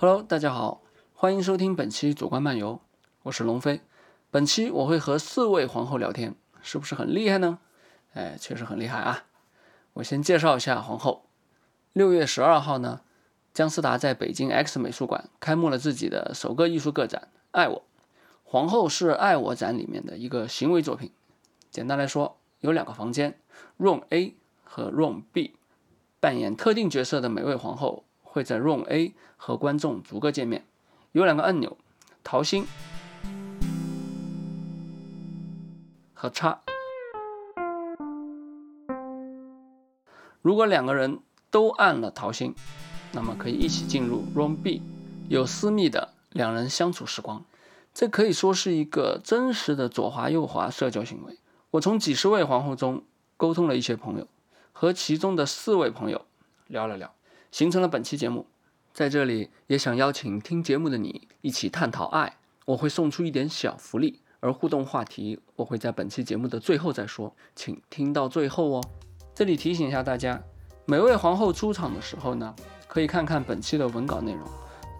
Hello，大家好，欢迎收听本期主观漫游，我是龙飞。本期我会和四位皇后聊天，是不是很厉害呢？哎，确实很厉害啊！我先介绍一下皇后。六月十二号呢，姜思达在北京 X 美术馆开幕了自己的首个艺术个展《爱我》。皇后是《爱我》展里面的一个行为作品。简单来说，有两个房间，Room A 和 Room B。扮演特定角色的每位皇后会在 Room A 和观众逐个见面。有两个按钮，桃心和叉。如果两个人都按了桃心，那么可以一起进入 Room B，有私密的两人相处时光。这可以说是一个真实的左滑右滑社交行为。我从几十位皇后中沟通了一些朋友，和其中的四位朋友聊了聊，形成了本期节目。在这里也想邀请听节目的你一起探讨爱，我会送出一点小福利，而互动话题我会在本期节目的最后再说，请听到最后哦。这里提醒一下大家，每位皇后出场的时候呢，可以看看本期的文稿内容，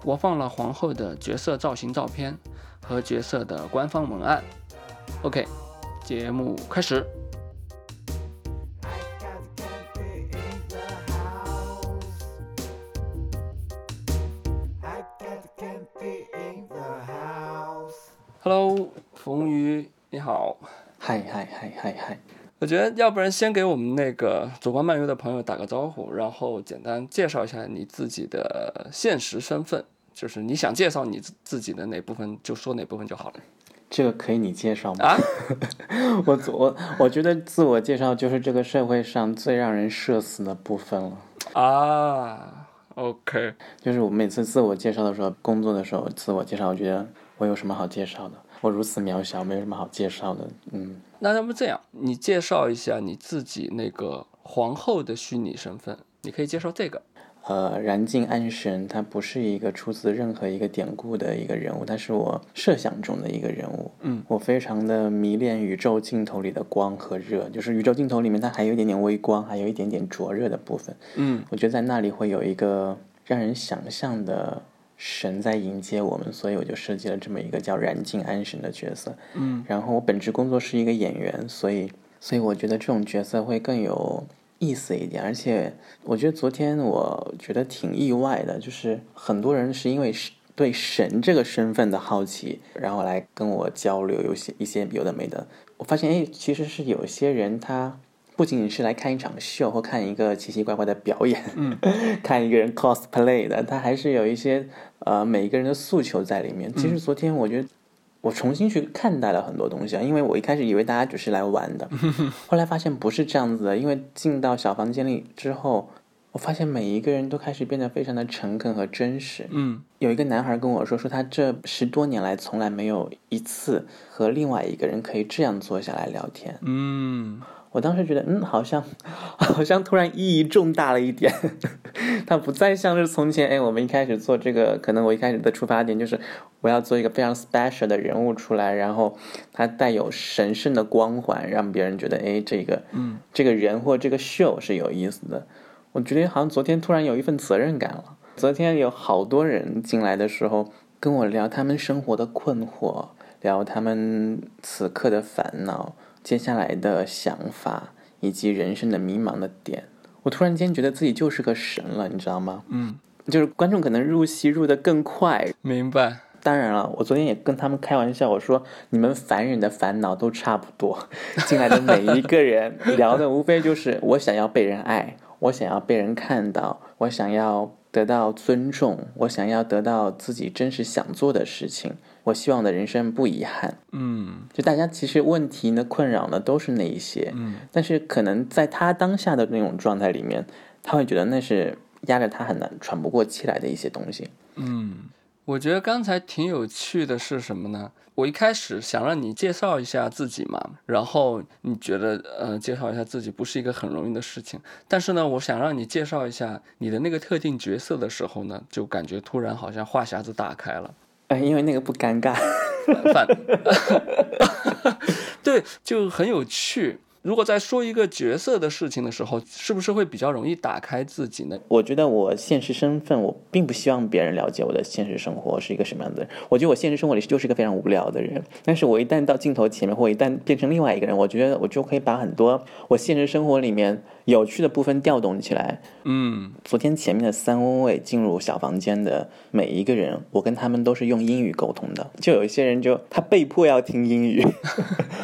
播放了皇后的角色造型照片和角色的官方文案。OK，节目开始。Hello，冯宇，你好。嗨嗨嗨嗨嗨！我觉得要不然先给我们那个主观漫游的朋友打个招呼，然后简单介绍一下你自己的现实身份，就是你想介绍你自自己的哪部分就说哪部分就好了。这个可以你介绍吗？啊？我我我觉得自我介绍就是这个社会上最让人社死的部分了。啊，OK，就是我每次自我介绍的时候，工作的时候自我介绍，我觉得我有什么好介绍的？我如此渺小，没有什么好介绍的。嗯，那要不这样，你介绍一下你自己那个皇后的虚拟身份，你可以介绍这个。呃，燃尽安神，它不是一个出自任何一个典故的一个人物，他是我设想中的一个人物。嗯，我非常的迷恋宇宙尽头里的光和热，就是宇宙尽头里面它还有一点点微光，还有一点点灼热的部分。嗯，我觉得在那里会有一个让人想象的神在迎接我们，所以我就设计了这么一个叫燃尽安神的角色。嗯，然后我本职工作是一个演员，所以所以我觉得这种角色会更有意思一点。而且我觉得昨天我觉得挺意外的，就是很多人是因为是对神这个身份的好奇，然后来跟我交流，有些一些有的没的。我发现，哎，其实是有些人他不仅仅是来看一场秀或看一个奇奇怪怪的表演，嗯，看一个人 cosplay 的，他还是有一些呃每一个人的诉求在里面。其实昨天我觉得我重新去看待了很多东西啊，因为我一开始以为大家只是来玩的，后来发现不是这样子的。因为进到小房间里之后，我发现每一个人都开始变得非常的诚恳和真实。嗯有一个男孩跟我说，说他这十多年来从来没有一次和另外一个人可以这样坐下来聊天。嗯我当时觉得，嗯，好像 好像突然意义重大了一点。它不再像是从前，哎，我们一开始做这个，可能我一开始的出发点就是我要做一个非常 special 的人物出来，然后它带有神圣的光环，让别人觉得，哎，这个嗯这个人或这个 show 是有意思的。我觉得好像昨天突然有一份责任感了。昨天有好多人进来的时候跟我聊他们生活的困惑，聊他们此刻的烦恼，接下来的想法，以及人生的迷茫的点。我突然间觉得自己就是个神了，你知道吗？嗯，就是观众可能入戏入得更快。明白。当然了，我昨天也跟他们开玩笑，我说你们凡人的烦恼都差不多，进来的每一个人聊的无非就是我想要被人爱，我想要被人看到，我想要得到尊重，我想要得到自己真实想做的事情，我希望的人生不遗憾。嗯就大家其实问题呢、困扰呢都是那一些，嗯但是可能在他当下的那种状态里面，他会觉得那是压着他很难喘不过气来的一些东西。嗯，我觉得刚才挺有趣的是什么呢？我一开始想让你介绍一下自己嘛，然后你觉得呃介绍一下自己不是一个很容易的事情，但是呢，我想让你介绍一下你的那个特定角色的时候呢，就感觉突然好像话匣子打开了。哎，因为那个不尴尬。反，对，就很有趣。如果在说一个角色的事情的时候，是不是会比较容易打开自己呢？我觉得我现实身份，我并不希望别人了解我的现实生活是一个什么样的人。我觉得我现实生活里就是一个非常无聊的人，但是我一旦到镜头前面，或一旦变成另外一个人，我觉得我就可以把很多我现实生活里面有趣的部分调动起来。嗯，昨天前面的三位进入小房间的每一个人，我跟他们都是用英语沟通的。就有一些人就他被迫要听英语，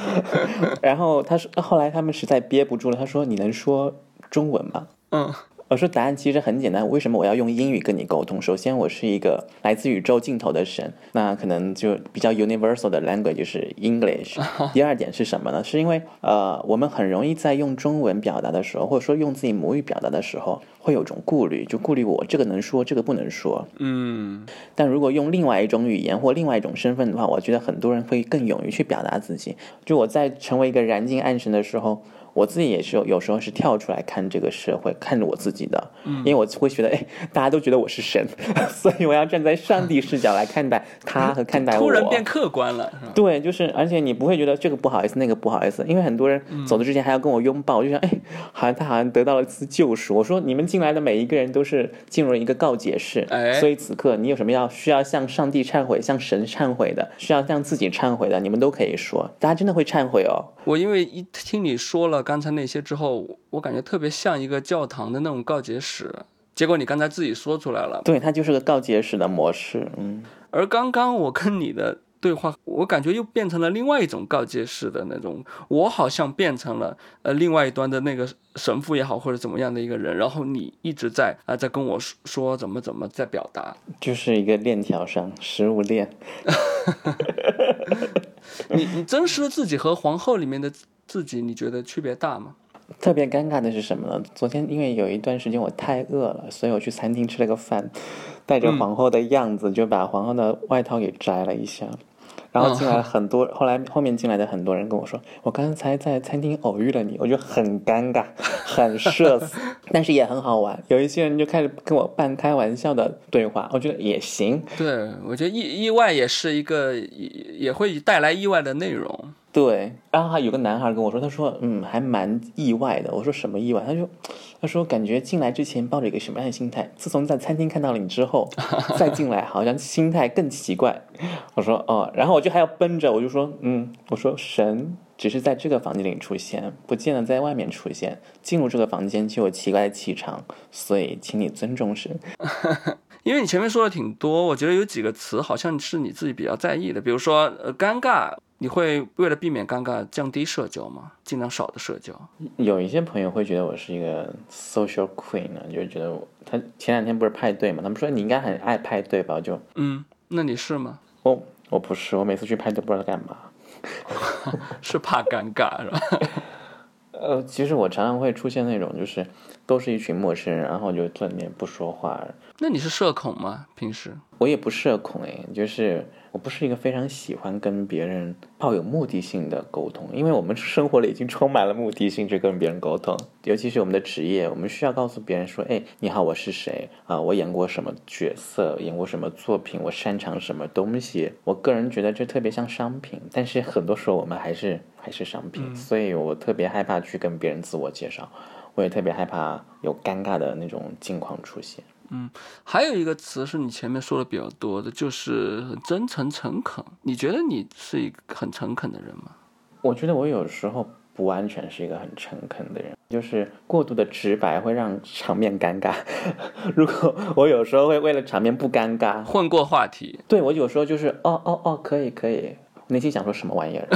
然后他说后来他们实在憋不住了，他说：“你能说中文吗？”嗯，我说答案其实很简单，为什么我要用英语跟你沟通？首先，我是一个来自宇宙尽头的神，那可能就比较 universal 的 language 就是 English。第二点是什么呢？是因为呃，我们很容易在用中文表达的时候，或者说用自己母语表达的时候，会有种顾虑，就顾虑我这个能说，这个不能说。嗯，但如果用另外一种语言或另外一种身份的话，我觉得很多人会更勇于去表达自己。就我在成为一个燃尽暗神的时候。我自己也是有有时候是跳出来看这个社会，看着我自己的，因为我会觉得，哎，大家都觉得我是神，所以我要站在上帝视角来看待 他和看待我。突然变客观了，对，就是，而且你不会觉得这个不好意思，那个不好意思，因为很多人走的之前还要跟我拥抱，我就想，哎，好像他好像得到了一次救赎。我说，你们进来的每一个人都是进入了一个告解室，哎所以此刻你有什么要需要向上帝忏悔、向神忏悔的，需要向自己忏悔的，你们都可以说，大家真的会忏悔哦。我因为一听你说了刚才那些之后，我感觉特别像一个教堂的那种告解室。结果你刚才自己说出来了，对，它就是个告解室的模式，嗯。而刚刚我跟你的对话，我感觉又变成了另外一种告诫式的那种，我好像变成了呃另外一端的那个神父也好，或者怎么样的一个人，然后你一直在啊、在跟我说说怎么怎么在表达，就是一个链条上，食物链。你你真实的自己和皇后里面的自己，你觉得区别大吗？特别尴尬的是什么呢？昨天因为有一段时间我太饿了，所以我去餐厅吃了个饭，带着皇后的样子，就把皇后的外套给摘了一下。然后进来很多，后来后面进来的很多人跟我说，我刚才在餐厅偶遇了你，我就很尴尬，很社死，但是也很好玩。有一些人就开始跟我半开玩笑的对话，我觉得也行。对我觉得意意外也是一个也也会带来意外的内容。对，然后还有个男孩跟我说，他说，嗯，还蛮意外的。我说什么意外？他说，他说感觉进来之前抱着一个什么样的心态，自从在餐厅看到了你之后，再进来好像心态更奇怪。我说哦，然后我就还要绷着，我就说，嗯，我说神只是在这个房间里出现，不见得在外面出现。进入这个房间就有奇怪的气场，所以请你尊重神。因为你前面说的挺多，我觉得有几个词好像是你自己比较在意的，比如说呃尴尬，你会为了避免尴尬降低社交吗？尽量少的社交。有一些朋友会觉得我是一个 social queen 呢，就是觉得我他前两天不是派对嘛，他们说你应该很爱派对吧？我就嗯，那你是吗？我我不是，我每次去派对不知道干嘛。是怕尴尬是吧？呃，其实我常常会出现那种，就是都是一群陌生人，然后就坐里面不说话。那你是社恐吗？平时？我也不社恐诶，就是我不是一个非常喜欢跟别人抱有目的性的沟通，因为我们生活里已经充满了目的性去跟别人沟通，尤其是我们的职业，我们需要告诉别人说，哎，你好，我是谁啊？我演过什么角色，演过什么作品，我擅长什么东西。我个人觉得这特别像商品，但是很多时候我们还是还是商品，所以我特别害怕去跟别人自我介绍，我也特别害怕有尴尬的那种境况出现。还有一个词是你前面说的比较多的，就是很真诚诚恳。你觉得你是一个很诚恳的人吗？我觉得我有时候不完全是一个很诚恳的人，就是过度的直白会让场面尴尬。如果我有时候会为了场面不尴尬，混过话题，对我有时候就是哦哦哦，可以可以，内心想说什么玩意儿。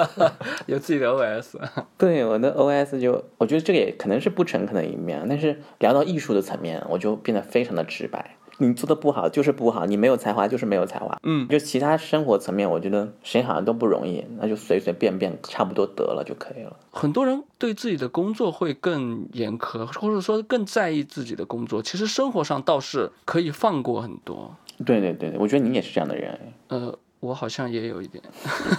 有自己的 OS。对我的 OS 就，我觉得这个也可能是不诚恳的一面，但是聊到艺术的层面，我就变得非常的直白。你做的不好就是不好，你没有才华就是没有才华。嗯，就其他生活层面，我觉得谁好像都不容易，那就随随便便差不多得了就可以了。很多人对自己的工作会更严苛，或者说更在意自己的工作。其实生活上倒是可以放过很多。对对对，我觉得你也是这样的人。呃，我好像也有一点，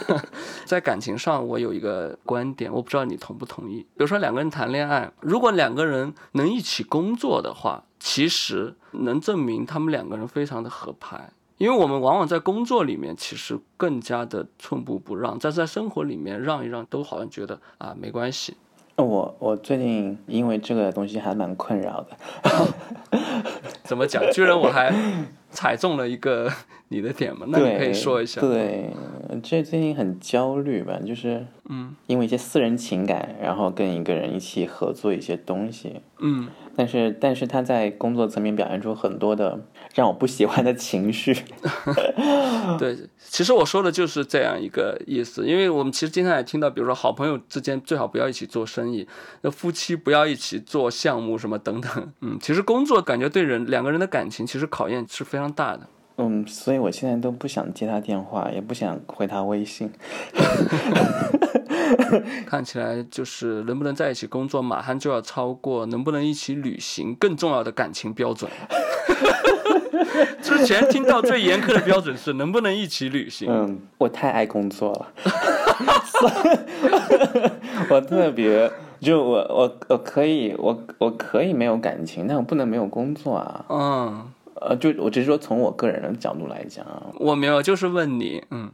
在感情上我有一个观点，我不知道你同不同意。比如说两个人谈恋爱，如果两个人能一起工作的话，其实能证明他们两个人非常的合拍。因为我们往往在工作里面其实更加的寸步不让，但在生活里面让一让都好像觉得啊没关系。我我最近因为这个东西还蛮困扰的。怎么讲？居然我还踩中了一个 你的点嘛？那你可以说一下。对，这最近很焦虑吧？就是嗯因为一些私人情感，然后跟一个人一起合作一些东西。嗯，但是但是他在工作层面表现出很多的让我不喜欢的情绪。对，其实我说的就是这样一个意思，因为我们其实经常也听到，比如说好朋友之间最好不要一起做生意，那夫妻不要一起做项目什么等等。嗯，其实工作感觉对人两个人的感情其实考验是非常大的。嗯，所以我现在都不想接他电话，也不想回他微信。看起来就是能不能在一起工作，马上就要超过能不能一起旅行更重要的感情标准。之前听到最严苛的标准是能不能一起旅行。嗯，我太爱工作了，我特别就我我我可以我我可以没有感情，但我不能没有工作啊。嗯，呃，就我只是说从我个人的角度来讲啊，我没有，就是问你，嗯，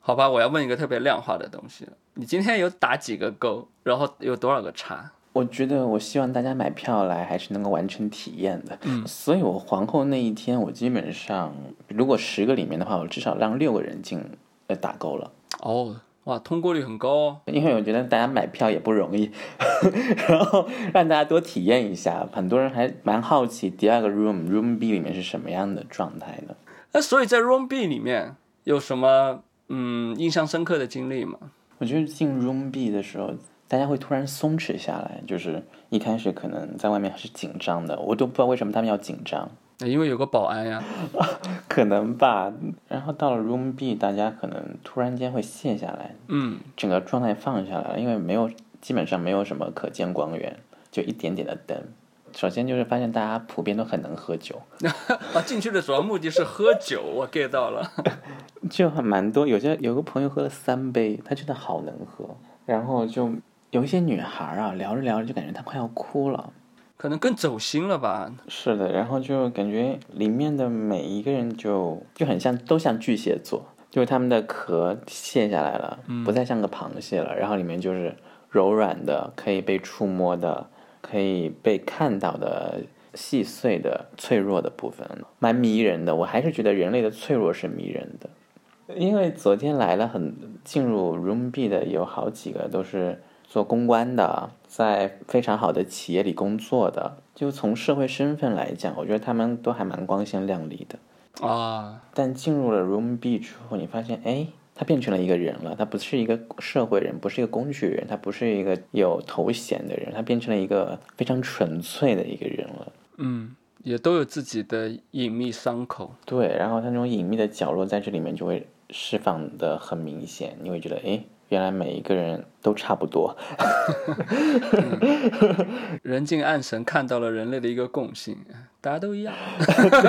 好吧，我要问一个特别量化的东西了。你今天有打几个勾，然后有多少个叉？我觉得我希望大家买票来还是能够完成体验的。嗯所以我皇后那一天，我基本上如果十个里面的话，我至少让六个人进呃打勾了。哦，哇，通过率很高哦。因为我觉得大家买票也不容易，然后让大家多体验一下。很多人还蛮好奇第二个 room room B 里面是什么样的状态的。那所以在 Room B 里面有什么嗯印象深刻的经历吗？我觉得进 room B 的时候，大家会突然松弛下来，就是一开始可能在外面还是紧张的，我都不知道为什么他们要紧张，那因为有个保安呀。可能吧。然后到了 room B，大家可能突然间会卸下来，嗯，整个状态放下来了，因为没有基本上没有什么可见光源，就一点点的灯。首先就是发现大家普遍都很能喝酒，啊，进去的主要目的是喝酒，我 get 到了。就还蛮多。有些有个朋友喝了三杯，他真的好能喝。然后就有一些女孩啊，聊着聊着就感觉她快要哭了。可能更走心了吧？是的，然后就感觉里面的每一个人就就很像，都像巨蟹座，就是他们的壳卸下来了，不再像个螃蟹了，然后里面就是柔软的，可以被触摸的，可以被看到的细碎的、脆弱的部分，蛮迷人的。我还是觉得人类的脆弱是迷人的，因为昨天来了很进入 Room B 的有好几个都是做公关的，在非常好的企业里工作的。就从社会身份来讲，我觉得他们都还蛮光鲜亮丽的。啊，但进入了 Room B 之后，你发现，哎，他变成了一个人了。他不是一个社会人，不是一个工具人，他不是一个有头衔的人，他变成了一个非常纯粹的一个人了。嗯，也都有自己的隐秘伤口。对，然后他那种隐秘的角落在这里面就会释放的很明显，你会觉得，哎，原来每一个人都差不多。人尽暗神看到了人类的一个共性，大家都一样。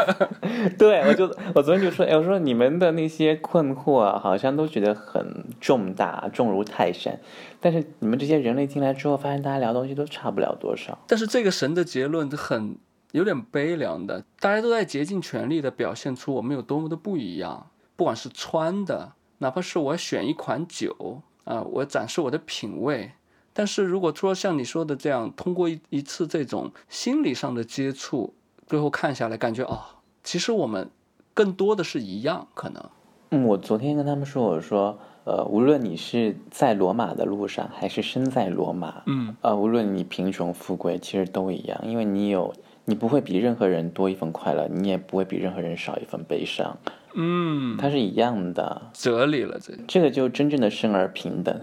对，我就我昨天就说，哎，我说你们的那些困惑啊，好像都觉得很重大，重如泰山。但是你们这些人类进来之后，发现大家聊东西都差不了多少。但是这个神的结论很有点悲凉的，大家都在竭尽全力的表现出我们有多么的不一样，不管是穿的，哪怕是我选一款酒啊、我展示我的品味。但是如果说像你说的这样，通过一一次这种心理上的接触，最后看下来，感觉哦，其实我们更多的是一样，可能。嗯，我昨天跟他们说，我说，呃，无论你是在罗马的路上，还是身在罗马，嗯，呃，无论你贫穷富贵，其实都一样，因为你有，你不会比任何人多一份快乐，你也不会比任何人少一份悲伤，嗯，它是一样的。哲理了这。这个就真正的生而平等。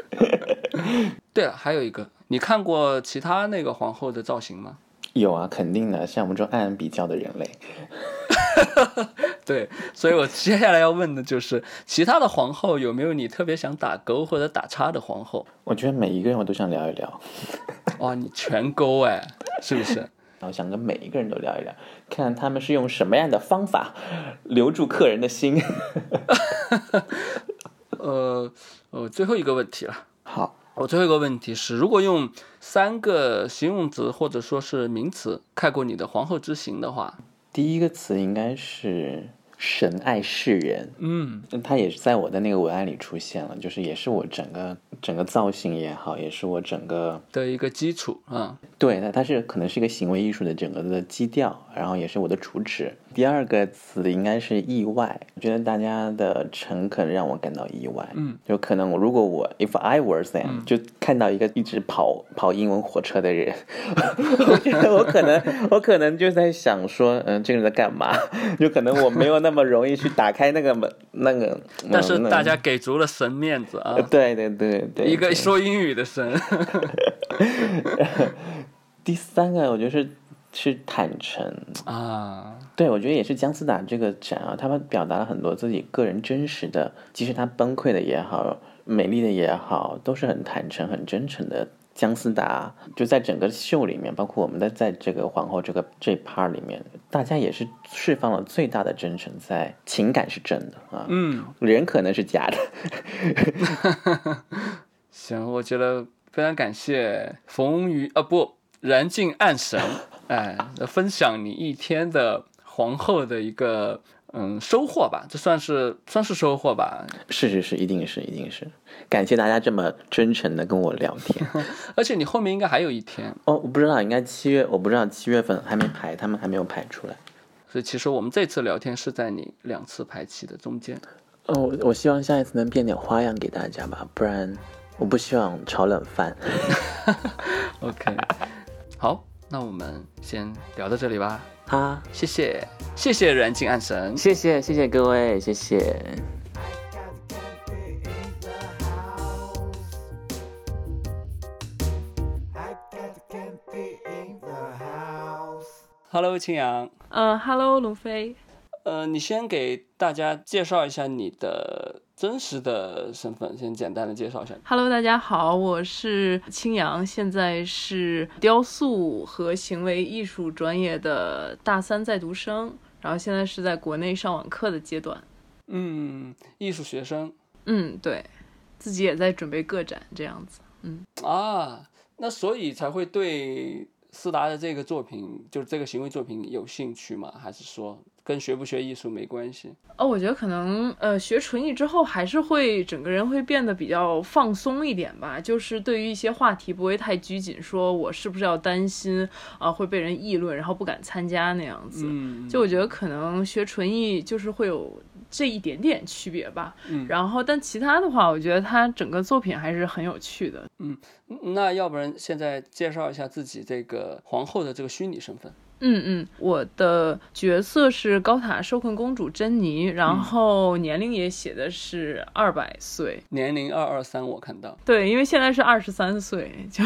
对了，还有一个，你看过其他那个皇后的造型吗？有啊，肯定的，像我们这种暗暗比较的人类，对，所以我接下来要问的就是，其他的皇后有没有你特别想打勾或者打叉的皇后？我觉得每一个人我都想聊一聊，哇，你全勾哎，是不是？然后想跟每一个人都聊一聊，看他们是用什么样的方法 留住客人的心。呃呃，最后一个问题了。好，我最后一个问题是，如果用三个形容词或者说是名词概括你的皇后之行的话，第一个词应该是神爱世人，嗯它也是在我的那个文案里出现了，就是也是我整个整个造型也好，也是我整个的一个基础啊。对它它是可能是一个行为艺术的整个的基调，然后也是我的主旨。第二个词应该是意外，我觉得大家的诚恳让我感到意外。嗯，就可能如果我 if I were them，、就看到一个一直跑跑英文火车的人，我觉得我可能 我可能就在想说，嗯，这个人在干嘛？就可能我没有那么容易去打开那个门那个。但是大家给足了神面子啊，对对对对，一个说英语的神。第三个，我觉得是是坦诚。啊，对，我觉得也是姜思达这个展啊，他们表达了很多自己个人真实的，即使他崩溃的也好，美丽的也好，都是很坦诚、很真诚的。姜思达就在整个秀里面，包括我们的在这个皇后这个这 part 里面，大家也是释放了最大的真诚，在情感是真的啊，嗯，人可能是假的。行，我觉得非常感谢冯宇啊不，燃尽暗神，哎，分享你一天的皇后的一个嗯收获吧，这算是算是收获吧。是是是，一定是一定是，感谢大家这么真诚的跟我聊天。而且你后面应该还有一天，哦，我不知道，应该七月，我不知道七月份还没排，他们还没有排出来。所以其实我们这次聊天是在你两次排期的中间。哦，我我希望下一次能变点花样给大家吧，不然我不希望炒冷饭。OK，好，那我们先聊到这里吧。哈，谢谢，谢谢燃尽暗神。谢谢谢谢各位，谢谢。I got the campy in the house. Hello，青阳，呃哈喽，龙飞。呃，你先给大家介绍一下你的真实的身份，先简单的介绍一下。Hello，大家好，我是青阳，现在是雕塑和行为艺术专业的大三在读生，然后现在是在国内上网课的阶段。嗯，艺术学生嗯，对，自己也在准备个展这样子。嗯啊，那所以才会对斯达的这个作品，就是这个行为作品有兴趣吗？还是说跟学不学艺术没关系？哦，我觉得可能呃学纯艺之后，还是会整个人会变得比较放松一点吧。就是对于一些话题不会太拘谨，说我是不是要担心啊、会被人议论，然后不敢参加那样子。嗯，就我觉得可能学纯艺就是会有这一点点区别吧。嗯然后但其他的话，我觉得他整个作品还是很有趣的。嗯那要不然现在介绍一下自己这个皇后的这个虚拟身份。嗯嗯，我的角色是高塔受困公主珍妮，然后年龄也写的是二百岁。年龄二二三，我看到对，因为现在是二十三岁，就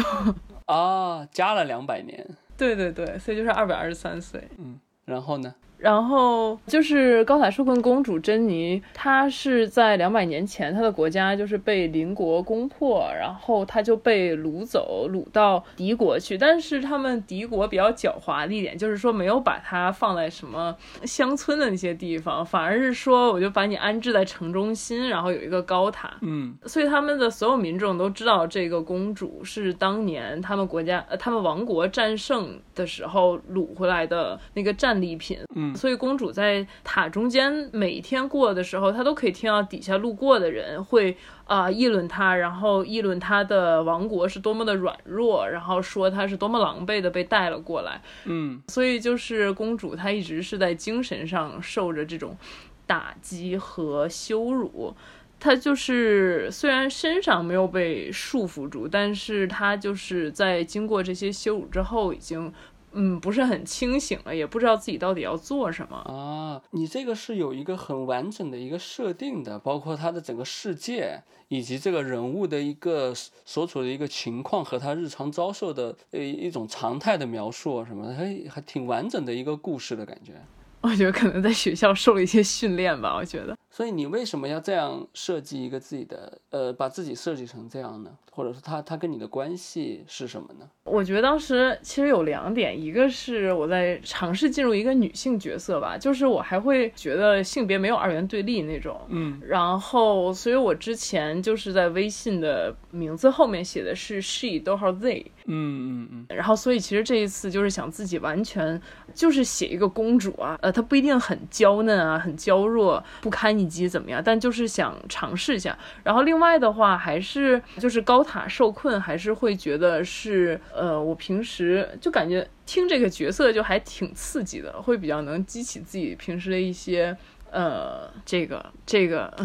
啊，加了两百年。对对对，所以就是二百二十三岁。嗯然后呢？然后就是高塔受困公主珍妮，她是在两百年前，她的国家就是被邻国攻破，然后她就被掳走，掳到敌国去。但是他们敌国比较狡猾的一点，就是说没有把她放在什么乡村的那些地方，反而是说我就把你安置在城中心，然后有一个高塔。嗯所以他们的所有民众都知道这个公主是当年他们国家呃他们王国战胜的时候掳回来的那个战利品。嗯所以公主在塔中间每天过的时候，她都可以听到底下路过的人会啊、议论她，然后议论她的王国是多么的软弱，然后说她是多么狼狈的被带了过来。嗯所以就是公主她一直是在精神上受着这种打击和羞辱。她就是虽然身上没有被束缚住，但是她就是在经过这些羞辱之后，已经嗯不是很清醒了，也不知道自己到底要做什么。啊，你这个是有一个很完整的一个设定的，包括他的整个世界以及这个人物的一个所处的一个情况和他日常遭受的呃一种常态的描述啊什么的，还还挺完整的一个故事的感觉。我觉得可能在学校受了一些训练吧，我觉得。所以你为什么要这样设计一个自己的呃，把自己设计成这样呢？或者说他他跟你的关系是什么呢？我觉得当时其实有两点，一个是我在尝试进入一个女性角色吧，就是我还会觉得性别没有二元对立那种。嗯然后，所以我之前就是在微信的名字后面写的是 she 逗号 they，嗯嗯嗯，然后所以其实这一次就是想自己完全就是写一个公主啊，呃，她不一定很娇嫩啊，很娇弱，不堪一以及怎么样，但就是想尝试一下。然后另外的话，还是就是高塔受困，还是会觉得是呃，我平时就感觉听这个角色就还挺刺激的，会比较能激起自己平时的一些呃，这个这个。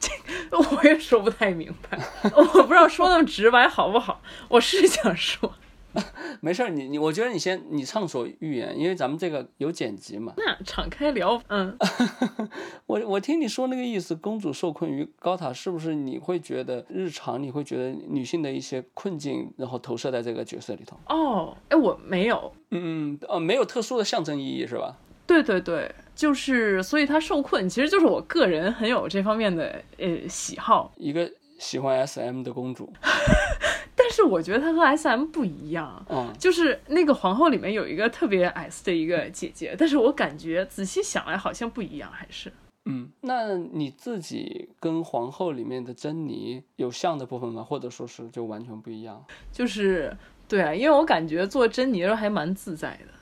这 我也说不太明白，我不知道说那么直白好不好。我是想说，没事儿，你你，我觉得你先你畅所欲言，因为咱们这个有剪辑嘛。那敞开聊，嗯，我我听你说那个意思，公主受困于高塔，是不是你会觉得日常你会觉得女性的一些困境，然后投射在这个角色里头？哦，哎，我没有，嗯嗯呃，没有特殊的象征意义是吧？对对对，就是，所以她受困，其实就是我个人很有这方面的呃喜好，一个喜欢 SM 的公主，但是我觉得她和 S M 不一样。嗯就是那个皇后里面有一个特别 S 的一个姐姐，但是我感觉仔细想来好像不一样，还是嗯，那你自己跟皇后里面的珍妮有像的部分吗？或者说是就完全不一样？就是对啊，因为我感觉做珍妮的时候还蛮自在的。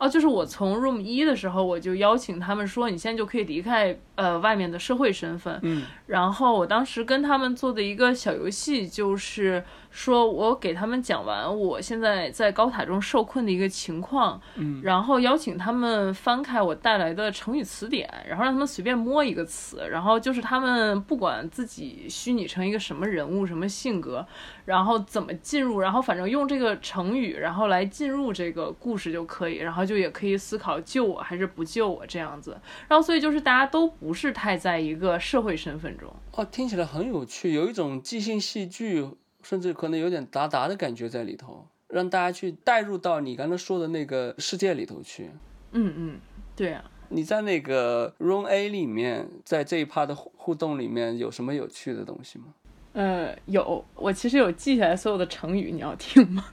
哦，就是我从 room 一的时候，我就邀请他们说，你现在就可以离开呃外面的社会身份。嗯然后我当时跟他们做的一个小游戏，就是说我给他们讲完我现在在高塔中受困的一个情况，嗯然后邀请他们翻开我带来的成语词典，然后让他们随便摸一个词，然后就是他们不管自己虚拟成一个什么人物、什么性格，然后怎么进入，然后反正用这个成语，然后来进入这个故事就可以，然后就也可以思考救我还是不救我这样子。然后所以就是大家都不是太在一个社会身份中。哦，听起来很有趣，有一种即兴戏剧，甚至可能有点达达的感觉在里头，让大家去带入到你刚才说的那个世界里头去。嗯嗯，对啊。你在那个 Room A 里面，在这一趴的互互动里面有什么有趣的东西吗？呃，有，我其实有记下来所有的成语，你要听吗？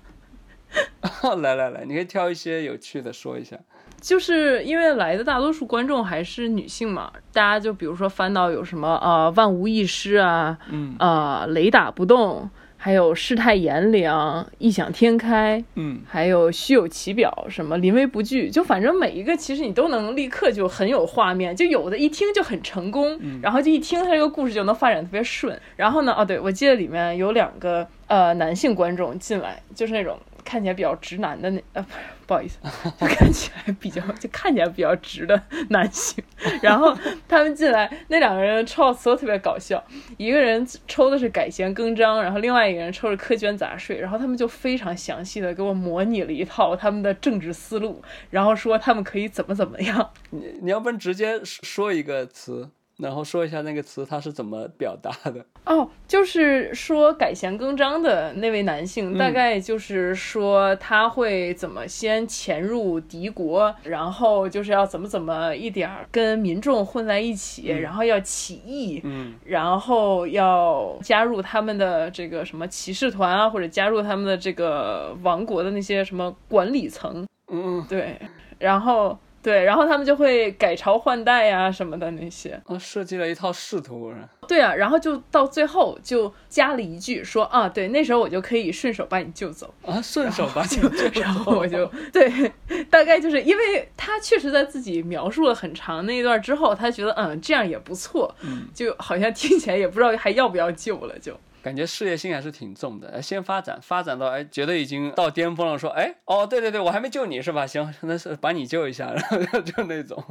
来来来，你可以挑一些有趣的说一下。就是因为来的大多数观众还是女性嘛，大家就比如说翻到有什么呃万无一失啊，嗯啊雷打不动，还有世态炎凉、异想天开，嗯还有虚有其表，什么临危不惧，就反正每一个其实你都能立刻就很有画面，就有的一听就很成功，然后就一听他这个故事就能发展特别顺。然后呢，哦对，我记得里面有两个呃男性观众进来，就是那种看起来比较直男的那呃不好意思，就看起来比较就看起来比较直的男性，然后他们进来那两个人抽词都特别搞笑，一个人抽的是改弦更张，然后另外一个人抽是苛捐杂税，然后他们就非常详细的给我模拟了一套他们的政治思路，然后说他们可以怎么怎么样。你你要不然直接说一个词，然后说一下那个词它是怎么表达的。哦，就是说改弦更张的那位男性，大概就是说他会怎么先潜入敌国，然后就是要怎么怎么一点儿跟民众混在一起，然后要起义，嗯。然后要加入他们的这个什么骑士团啊，或者加入他们的这个王国的那些什么管理层，嗯嗯。对，然后对，然后他们就会改朝换代呀、什么的那些，啊，设计了一套仕途对啊，然后就到最后就加了一句说啊，对，那时候我就可以顺手把你救走，啊，顺手把你就 然后我就对，大概就是因为他确实在自己描述了很长那一段之后，他觉得嗯这样也不错，嗯。就好像听起来也不知道还要不要救了就。感觉事业心还是挺重的，哎，先发展，发展到哎觉得已经到巅峰了，说哎哦对对对，我还没救你是吧？行，那是把你救一下，然后就 那种，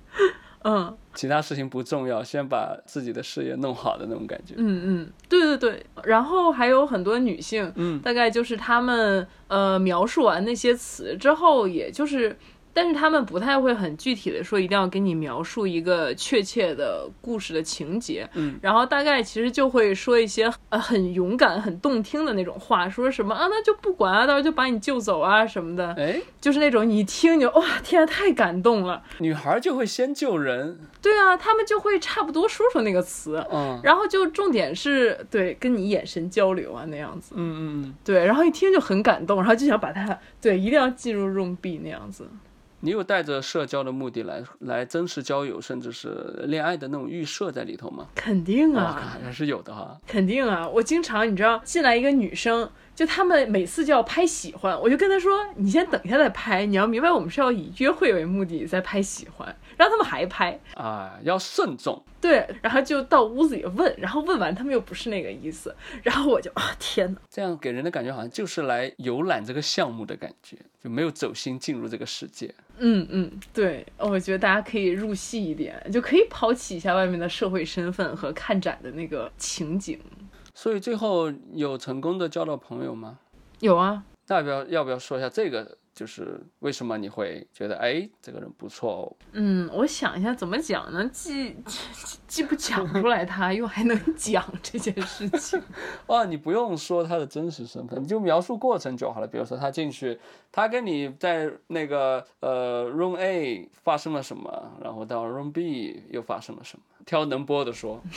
嗯其他事情不重要，先把自己的事业弄好的那种感觉。嗯嗯，对对对，然后还有很多女性，嗯大概就是她们呃描述完那些词之后，也就是但是他们不太会很具体的说一定要给你描述一个确切的故事的情节，嗯，然后大概其实就会说一些呃很勇敢、很动听的那种话，说什么啊那就不管啊，到时候就把你救走啊什么的，哎，就是那种你一听你就哇天啊太感动了，女孩就会先救人，对啊，他们就会差不多说说那个词，嗯。然后就重点是对跟你眼神交流啊那样子，嗯嗯，对，然后一听就很感动，然后就想把它对一定要进入 room B 那样子。你有带着社交的目的来来真实交友，甚至是恋爱的那种预设在里头吗？肯定，啊，还是有的哈。肯定啊！我经常你知道进来一个女生，就他们每次就要拍喜欢，我就跟他说：“你先等一下再拍，你要明白我们是要以约会为目的在拍喜欢。”然后他们还拍，啊，要慎重。对，然后就到屋子里问，然后问完他们又不是那个意思，然后我就啊天哪！这样给人的感觉好像就是来游览这个项目的感觉，就没有走心进入这个世界。嗯嗯，对，我觉得大家可以入戏一点，就可以抛弃一下外面的社会身份和看展的那个情景。所以最后有成功的交到朋友吗？有啊，那要不要要不要说一下这个？就是为什么你会觉得哎这个人不错哦？嗯，我想一下怎么讲呢？既既不讲出来他，又还能讲这件事情。哇，你不用说他的真实身份，你就描述过程就好了。比如说他进去，他跟你在那个呃 room A 发生了什么，然后到 room B 又发生了什么，挑能播的说。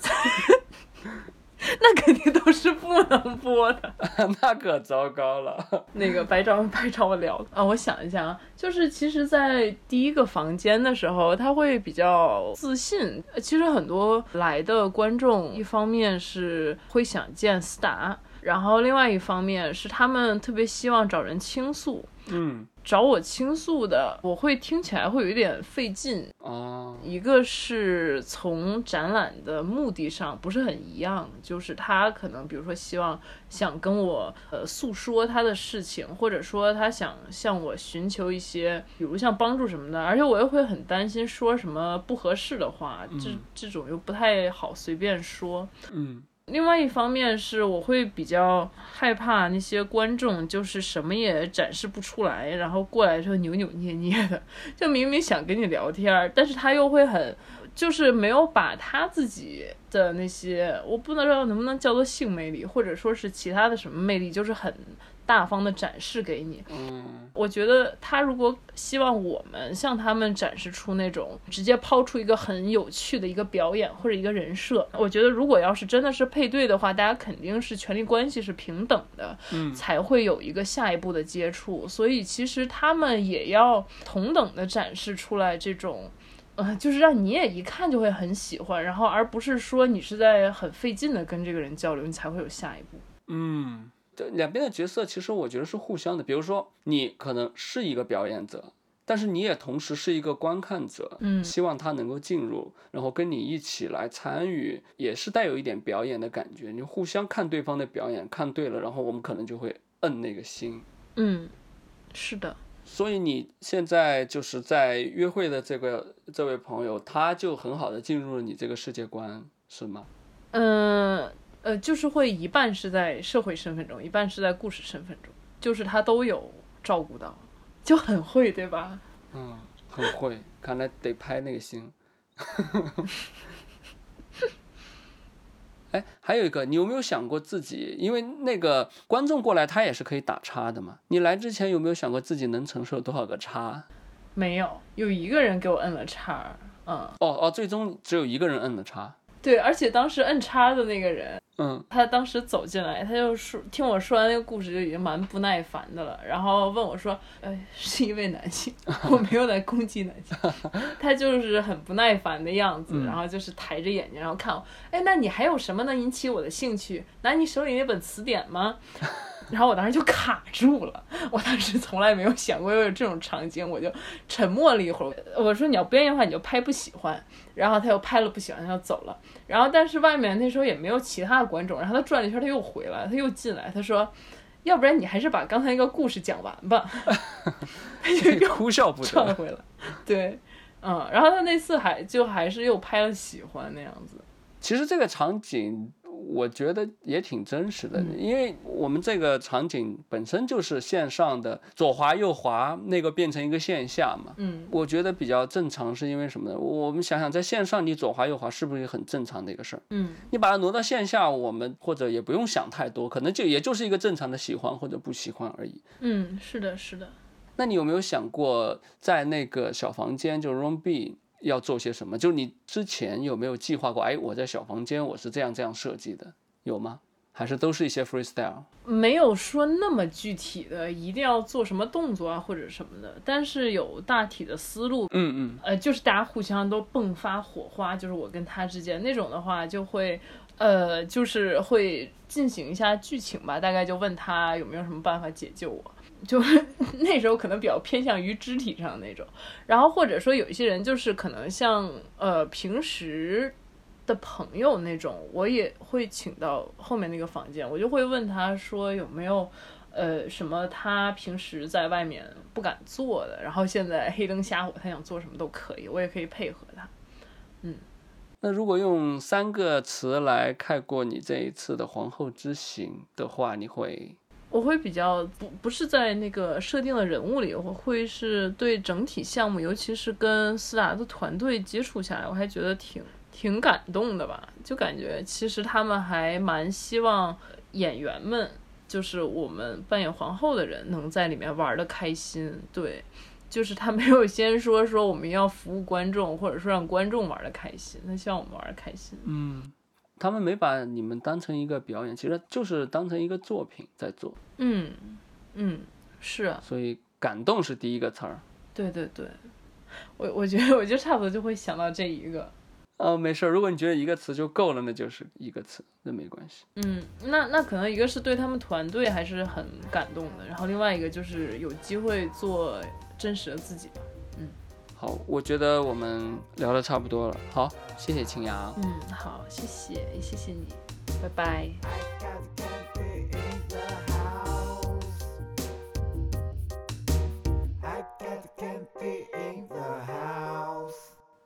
那肯定都是不能播的。那可糟糕了。那个白找白找我聊啊，我想一下啊，就是其实，在第一个房间的时候，他会比较自信。呃其实很多来的观众，一方面是会想见斯达，然后另外一方面是他们特别希望找人倾诉。嗯。找我倾诉的，我会听起来会有一点费劲，哦，一个是从展览的目的上不是很一样，就是他可能比如说希望想跟我呃诉说他的事情，或者说他想向我寻求一些，比如像帮助什么的，而且我又会很担心说什么不合适的话，这这种又不太好随便说。嗯另外一方面是我会比较害怕那些观众就是什么也展示不出来，然后过来之后扭扭捏捏的，就明明想跟你聊天，但是他又会很，就是没有把他自己的那些，我不能说能不能叫做性魅力，或者说是其他的什么魅力，就是很大方的展示给你。嗯我觉得他如果希望我们向他们展示出那种直接抛出一个很有趣的一个表演或者一个人设，我觉得如果要是真的是配对的话，大家肯定是权力关系是平等的，嗯才会有一个下一步的接触。所以其实他们也要同等的展示出来这种。呃，就是让你也一看就会很喜欢，然后而不是说你是在很费劲的跟这个人交流，你才会有下一步。嗯，这两边的角色其实我觉得是互相的。比如说你可能是一个表演者，但是你也同时是一个观看者，嗯希望他能够进入，然后跟你一起来参与，也是带有一点表演的感觉。你互相看对方的表演，看对了，然后我们可能就会摁那个心。嗯，是的。所以你现在就是在约会的这个这位朋友，他就很好的进入了你这个世界观，是吗？嗯呃，就是会一半是在社会身份中，一半是在故事身份中，就是他都有照顾到，就很会，对吧？嗯，很会，看来得拍那个星。哎，还有一个，你有没有想过自己？因为那个观众过来，他也是可以打叉的嘛。你来之前有没有想过自己能承受多少个叉？没有，有一个人给我摁了叉，嗯，哦哦，最终只有一个人摁了叉。对，而且当时摁叉的那个人，嗯他当时走进来，他就说听我说完那个故事就已经蛮不耐烦的了，然后问我说：“呃，是一位男性，我没有在攻击男性。”他就是很不耐烦的样子，嗯然后就是抬着眼睛，然后看我，哎，那你还有什么能引起我的兴趣？拿你手里那本词典吗？然后我当时就卡住了，我当时从来没有想过会有这种场景，我就沉默了一会儿。我说你要不愿意的话，你就拍不喜欢。然后他又拍了不喜欢，他就走了。然后但是外面那时候也没有其他的观众，然后他转了一圈，他又回来，他又进来，他说。要不然你还是把刚才那个故事讲完吧，他就又哭笑不得。转回来。对，嗯，然后他那次还就还是又拍了喜欢那样子。其实这个场景，我觉得也挺真实的，因为我们这个场景本身就是线上的左滑右滑，那个变成一个线下嘛。嗯我觉得比较正常，是因为什么呢？我们想想，在线上你左滑右滑是不是很正常的一个事儿？嗯你把它挪到线下，我们或者也不用想太多，可能就也就是一个正常的喜欢或者不喜欢而已。嗯，是的，是的。那你有没有想过，在那个小房间，就 Room B 要做些什么？就是你之前有没有计划过？哎，我在小房间我是这样这样设计的，有吗？还是都是一些 freestyle？没有说那么具体的，一定要做什么动作啊或者什么的，但是有大体的思路。嗯嗯，呃，就是大家互相都迸发火花，就是我跟他之间那种的话，就会呃，就是会进行一下剧情吧，大概就问他有没有什么办法解救我。就 那时候可能比较偏向于肢体上那种，然后或者说有一些人就是可能像呃平时的朋友那种，我也会请到后面那个房间，我就会问他说有没有呃什么他平时在外面不敢做的，然后现在黑灯瞎火他想做什么都可以，我也可以配合他。嗯那如果用三个词来概括你这一次的皇后之行的话，你会我会比较不不是在那个设定的人物里，我会是对整体项目，尤其是跟斯达的团队接触下来，我还觉得挺挺感动的吧。就感觉其实他们还蛮希望演员们，就是我们扮演皇后的人，能在里面玩的开心。对，就是他没有先说说我们要服务观众，或者说让观众玩的开心，他希望我们玩的开心。嗯，他们没把你们当成一个表演，其实就是当成一个作品在做，嗯嗯，是啊。所以感动是第一个词儿。对对对，我我觉得我就差不多就会想到这一个，哦，没事儿，如果你觉得一个词就够了，那就是一个词，那没关系。嗯，那那可能一个是对他们团队还是很感动的，然后另外一个就是有机会做真实的自己吧。好，我觉得我们聊的差不多了。好，谢谢青阳。嗯，好，谢谢，谢谢你，拜拜。I got campy in the house. I got campy in the house.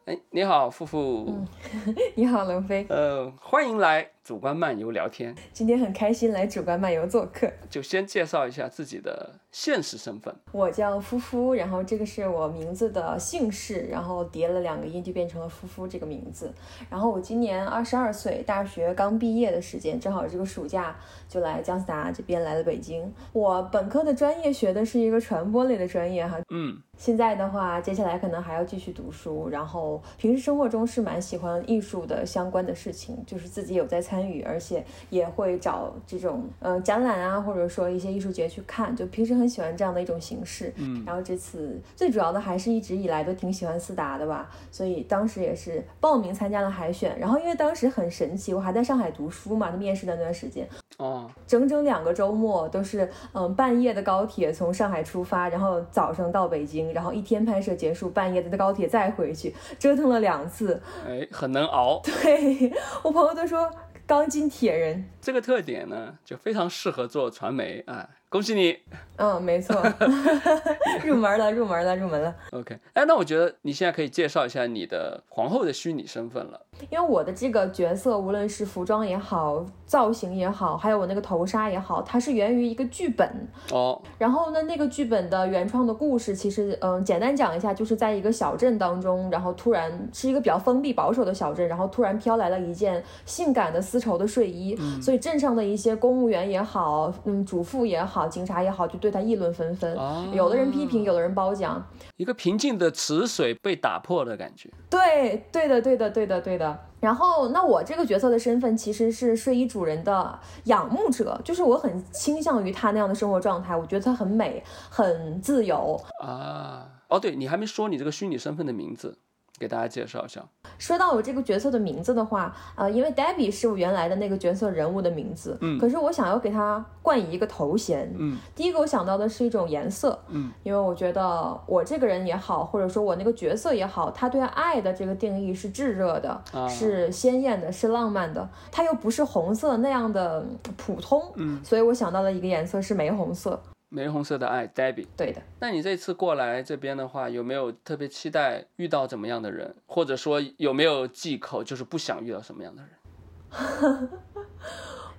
哎，你好，富富。你好，龙飞，呃，欢迎来主观漫游聊天。今天很开心来主观漫游做客。就先介绍一下自己的现实身份。我叫夫夫，然后这个是我名字的姓氏，然后叠了两个音就变成了夫夫这个名字。然后我今年二十二岁，大学刚毕业的时间，正好这个暑假就来姜思达这边来了北京。我本科的专业学的是一个传播类的专业哈，嗯，现在的话，接下来可能还要继续读书，然后平时生活中是蛮喜欢艺术的相关的事情，就是自己有在参与，而且也会找这种呃展览啊，或者说一些艺术节去看，就平时很喜欢这样的一种形式。嗯，然后这次最主要的还是一直以来都挺喜欢斯达的吧，所以当时也是报名参加了海选，然后因为当时很神奇，我还在上海读书嘛，面试的那段时间，哦，整整两个周末都是嗯半夜的高铁从上海出发，然后早上到北京，然后一天拍摄结束，半夜的高铁再回去，折腾了两次。哎，很能熬。对我朋友都说钢筋铁人。这个特点呢，就非常适合做传媒啊。恭喜你嗯，没错，入门了，入门了，入门了。，OK。哎，那我觉得你现在可以介绍一下你的皇后的虚拟身份了。因为我的这个角色，无论是服装也好，造型也好，还有我那个头纱也好，它是源于一个剧本。哦，然后呢，那个剧本的原创的故事，其实嗯，简单讲一下，就是在一个小镇当中，然后突然是一个比较封闭保守的小镇，然后突然飘来了一件性感的丝绸的睡衣，所以镇上的一些公务员也好，嗯，主妇也好，警察也好，就对他议论纷纷，哦有的人批评，有的人褒奖。一个平静的池水被打破的感觉。对，对的，对的，对的，对的。然后，那我这个角色的身份其实是睡衣主人的仰慕者，就是我很倾向于他那样的生活状态，我觉得他很美，很自由。啊，哦，对你还没说你这个虚拟身份的名字，给大家介绍一下。说到我这个角色的名字的话，呃，因为 Debbie 是我原来的那个角色人物的名字，嗯，可是我想要给他冠以一个头衔，嗯，第一个我想到的是一种颜色，嗯，因为我觉得我这个人也好，或者说我那个角色也好，他对爱的这个定义是炙热的，啊是鲜艳的，是浪漫的，他又不是红色那样的嗯普通，嗯，所以我想到了一个颜色是玫红色，玫红色的爱，Debbie。对的。那你这次过来这边的话，有没有特别期待遇到怎么样的人，或者说有没有忌口，就是不想遇到什么样的人？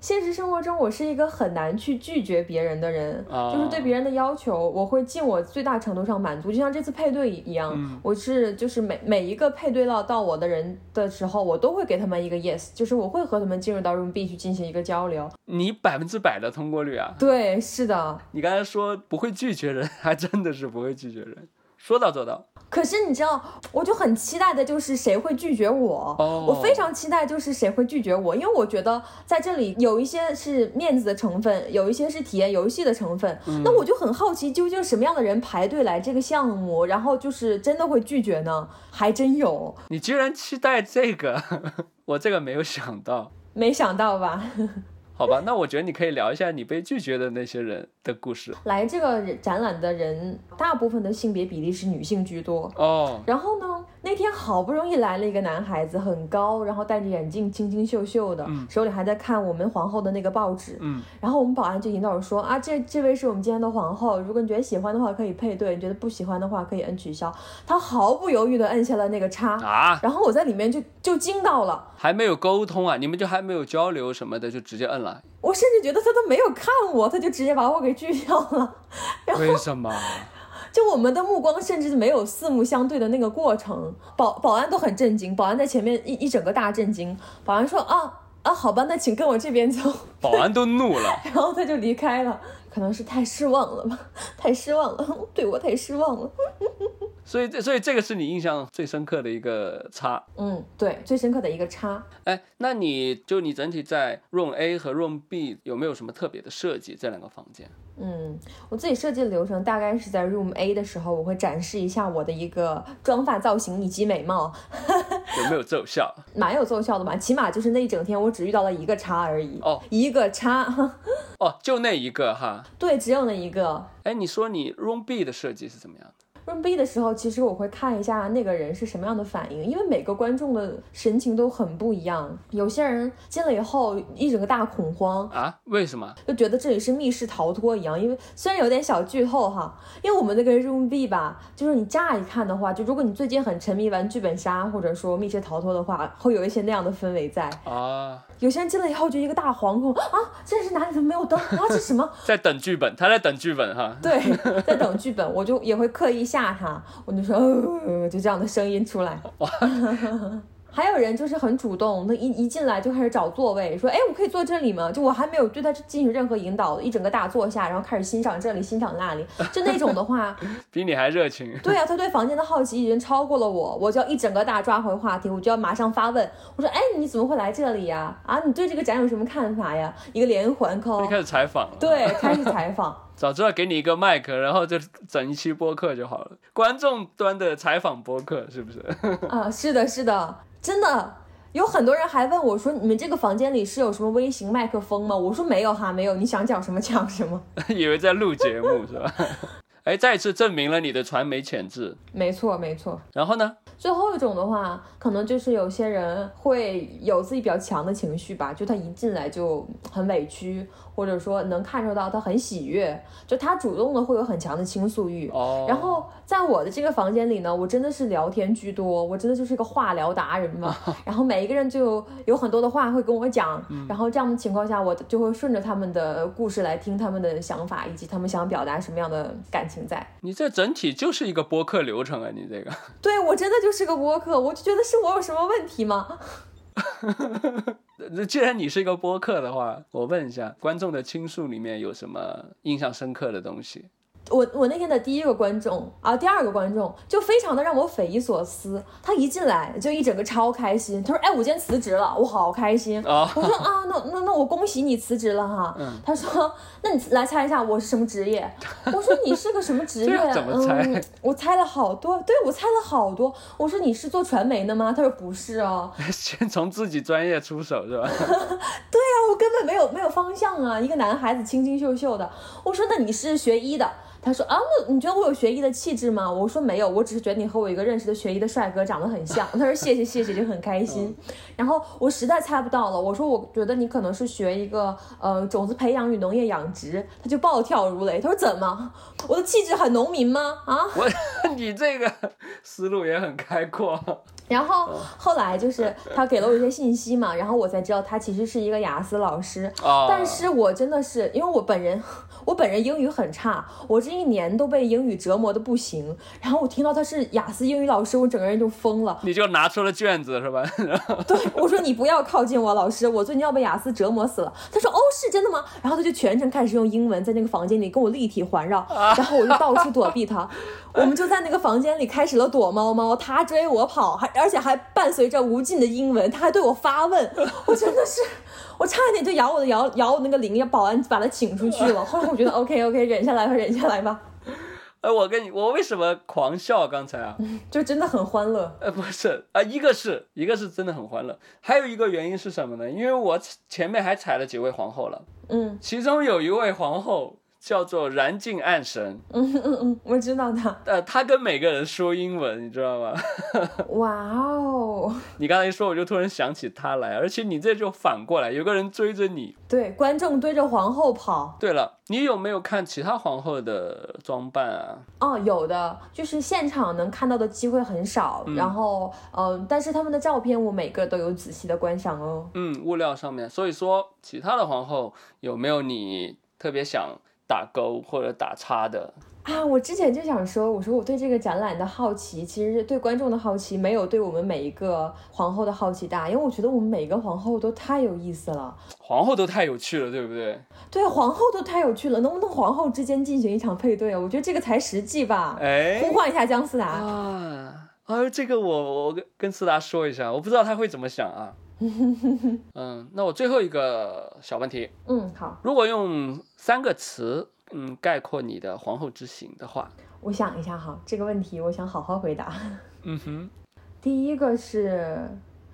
现实生活中我是一个很难去拒绝别人的人，啊就是对别人的要求，我会尽我最大程度上满足。就像这次配对一样，嗯我是就是每每一个配对到到我的人的时候，我都会给他们一个 yes，就是我会和他们进入到 room B 去进行一个交流。你百分之百的通过率啊！对，是的。你刚才说不会拒绝人，还真的是不会拒绝人，说到做到。可是你知道，我就很期待的就是谁会拒绝我。哦我非常期待就是谁会拒绝我，因为我觉得在这里有一些是面子的成分，有一些是体验游戏的成分。那我就很好奇，究竟什么样的人排队来这个项目，然后就是真的会拒绝呢？还真有，你居然期待这个，我这个没有想到。没想到吧？好吧，那我觉得你可以聊一下你被拒绝的那些人的故事。来这个展览的人，大部分的性别比例是女性居多。哦，然后呢，那天好不容易来了一个男孩子，很高，然后戴着眼镜，清清秀秀的，手里还在看我们皇后的那个报纸。嗯，然后我们保安就引导说啊，这这位是我们今天的皇后，如果你觉得喜欢的话可以配对，你觉得不喜欢的话可以摁取消。他毫不犹豫地摁下了那个叉，啊，然后我在里面就就惊到了，还没有沟通啊，你们就还没有交流什么的，就直接摁了，我甚至觉得他都没有看我，他就直接把我给拒掉了。为什么？就我们的目光甚至没有四目相对的那个过程，保保安都很震惊，保安在前面一一整个大震惊。保安说啊啊，好吧，那请跟我这边走，保安都怒了。然后他就离开了。可能是太失望了吧，太失望了，对我太失望了。所以这所以这个是你印象最深刻的一个差。嗯，对，最深刻的一个差。哎，那你就你整体在 Room A 和 Room B 有没有什么特别的设计？这两个房间？嗯，我自己设计的流程大概是在 Room A 的时候，我会展示一下我的一个妆发造型以及美貌，有没有奏效？蛮有奏效的嘛。起码就是那一整天我只遇到了一个叉而已，哦一个叉，哦，就那一个哈。对，只有那一个。哎，你说你 Room B 的设计是怎么样的？Room B 的时候，其实我会看一下那个人是什么样的反应，因为每个观众的神情都很不一样。有些人进了以后一整个大恐慌，啊？为什么？就觉得这里是密室逃脱一样。因为虽然有点小剧透哈，因为我们那个 Room B 吧，就是你乍一看的话，就如果你最近很沉迷玩剧本杀或者说密室逃脱的话，会有一些那样的氛围在。啊，有些人进来以后就一个大惶恐啊，这是哪里？怎么没有灯？啊，这什么？在等剧本，他在等剧本哈。对，在等剧本，我就也会刻意吓他，我就说，呃，就这样的声音出来。还有人就是很主动，他一一进来就开始找座位，说，哎，我可以坐这里吗？就我还没有对他进行任何引导，一整个大坐下，然后开始欣赏这里，欣赏那里，就那种的话，比你还热情。对啊，他对房间的好奇已经超过了我，我就要一整个大抓回话题，我就要马上发问，我说，哎，你怎么会来这里呀？啊，你对这个展有什么看法呀？一个连环 call，开始采访了。对，开始采访。早知道给你一个麦克，然后就整一期播客就好了。观众端的采访播客是不是？啊，是的，是的，真的。有很多人还问我说：“你们这个房间里是有什么微型麦克风吗？”我说：“没有哈，没有。你想讲什么讲什么。以为在录节目是吧？哎，再次证明了你的传媒潜质。”没错，没错。然后呢？最后一种的话，可能就是有些人会有自己比较强的情绪吧，就他一进来就很委屈，或者说能看受到他很喜悦，就他主动的会有很强的倾诉欲。哦，然后在我的这个房间里呢，我真的是聊天居多，我真的就是个话聊达人嘛。然后每一个人就有很多的话会跟我讲，然后这样的情况下，我就会顺着他们的故事来听他们的想法，以及他们想表达什么样的感情在。你这整体就是一个播客流程啊！你这个，对我真的就是个播客，我就觉得是我有什么问题吗？那既然你是一个播客的话，我问一下，观众的倾诉里面有什么印象深刻的东西？我我那天的第一个观众啊，第二个观众就非常的让我匪夷所思。他一进来就一整个超开心，他说：“哎，我今天辞职了，我好开心。哦我说：“啊，那那那我恭喜你辞职了哈。他说：“那你来猜一下我是什么职业？”我说：“你是个什么职业？” 怎么猜嗯，我猜了好多，对我猜了好多。我说：“你是做传媒的吗？”他说：“不是哦。”先从自己专业出手是吧？对呀、我根本没有没有方向啊！一个男孩子清清秀秀的，我说那你是学医的，他说啊，那你觉得我有学医的气质吗？我说没有，我只是觉得你和我一个认识的学医的帅哥长得很像。他说谢谢谢谢，就很开心。然后我实在猜不到了，我说我觉得你可能是学一个呃种子培养与农业养殖，他就暴跳如雷。他说怎么，我的气质很农民吗？啊？我 你这个思路也很开阔。然后后来就是他给了我一些信息嘛，然后我才知道他其实是一个雅思老师。哦但是我真的是因为我本人，我本人英语很差，我这一年都被英语折磨的不行。然后我听到他是雅思英语老师，我整个人就疯了。你就拿出了卷子是吧？对，我说你不要靠近我，老师，我最近要被雅思折磨死了。他说哦，是真的吗？然后他就全程开始用英文在那个房间里跟我立体环绕，然后我就到处躲避他。我们就在那个房间里开始了躲猫猫，他追我跑，还而且还伴随着无尽的英文，他还对我发问，我真的是。我差一点就咬我的摇摇我那个铃，要保安把他请出去了。后来我觉得 OK OK，忍下来吧，忍下来吧，哎，我跟你，我为什么狂笑刚才啊？就真的很欢乐。呃，不是啊，一个是一个是真的很欢乐，还有一个原因是什么呢？因为我前面还踩了几位皇后了，嗯其中有一位皇后叫做燃尽暗神，嗯嗯嗯，我知道他。呃，他跟每个人说英文，你知道吗？哇哦，你刚才一说，我就突然想起他来，而且你这就反过来，有个人追着你。对，观众追着皇后跑。对了，你有没有看其他皇后的装扮啊？哦，有的，就是现场能看到的机会很少，然后，嗯、但是他们的照片我每个都有仔细的观赏哦。嗯，物料上面，所以说其他的皇后有没有你特别想打勾或者打叉的？啊，我之前就想说，我说我对这个展览的好奇，其实对观众的好奇没有对我们每一个皇后的好奇大，因为我觉得我们每一个皇后都太有意思了。皇后都太有趣了，对不对？对，皇后都太有趣了，能不能皇后之间进行一场配对啊？我觉得这个才实际吧。哎呼唤一下姜思达。啊，啊，这个我我跟跟思达说一下，我不知道他会怎么想啊。嗯，那我最后一个小问题，嗯，好，如果用三个词，嗯，概括你的皇后之行的话，我想一下哈，这个问题我想好好回答。嗯哼，第一个是，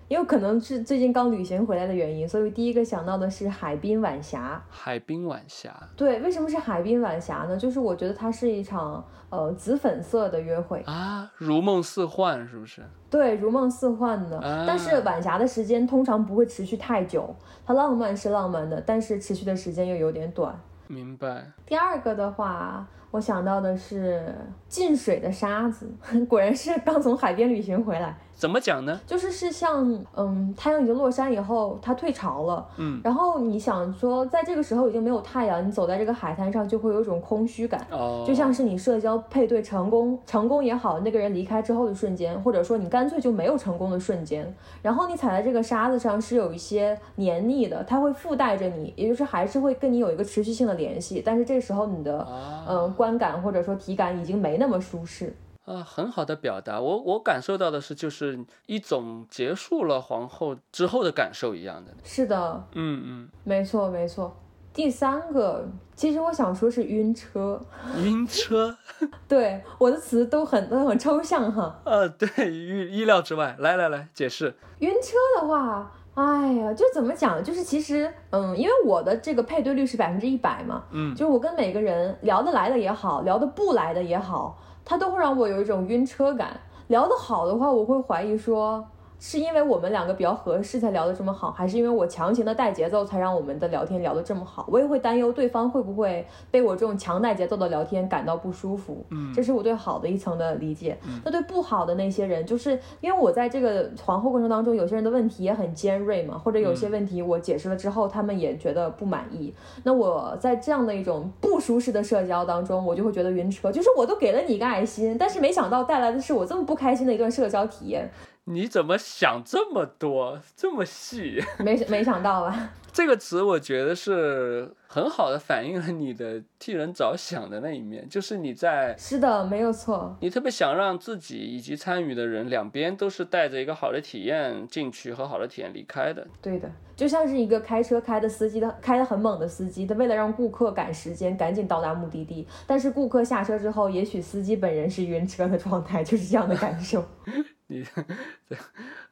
因为可能是最近刚旅行回来的原因，所以第一个想到的是海滨晚霞。海滨晚霞，对，为什么是海滨晚霞呢？就是我觉得它是一场呃紫粉色的约会，啊，如梦似幻，是不是？对，如梦似幻的。啊但是晚霞的时间通常不会持续太久，它浪漫是浪漫的，但是持续的时间又有点短。明白。第二个的话，我想到的是进水的沙子，果然是刚从海边旅行回来。怎么讲呢？就是是像，嗯，太阳已经落山以后，它退潮了，嗯，然后你想说，在这个时候已经没有太阳，你走在这个海滩上就会有一种空虚感，哦，就像是你社交配对成功，成功也好，那个人离开之后的瞬间，或者说你干脆就没有成功的瞬间，然后你踩在这个沙子上是有一些黏腻的，它会附带着你，也就是还是会跟你有一个持续性的联系，但是这时候你的，啊。嗯、观感或者说体感已经没那么舒适。啊，很好的表达。我我感受到的是，就是一种结束了皇后之后的感受一样的。是的，嗯嗯，没错没错。第三个，其实我想说是晕车，晕车，对我的词都很都很抽象哈。呃，对，意意料之外。来来来，解释。晕车的话，哎呀，就怎么讲？就是其实，嗯，因为我的这个配对率是百分之一百嘛，嗯就是我跟每个人聊得来的也好，聊得不来的也好，他都会让我有一种晕车感。聊得好的话，我会怀疑说。是因为我们两个比较合适才聊得这么好，还是因为我强行的带节奏才让我们的聊天聊得这么好？我也会担忧对方会不会被我这种强带节奏的聊天感到不舒服。嗯这是我对好的一层的理解。那对不好的那些人，就是因为我在这个皇后过程当中，有些人的问题也很尖锐嘛，或者有些问题我解释了之后，他们也觉得不满意。那我在这样的一种不舒适的社交当中，我就会觉得晕车，就是我都给了你一个爱心，但是没想到带来的是我这么不开心的一段社交体验，你怎么想这么多，这么细？没没想到吧？这个词我觉得是很好的反映了你的替人着想的那一面，就是你在是的，没有错。你特别想让自己以及参与的人两边都是带着一个好的体验进去和好的体验离开的。对的，就像是一个开车开的司机的开的很猛的司机，他为了让顾客赶时间，赶紧到达目的地，但是顾客下车之后，也许司机本人是晕车的状态，就是这样的感受。你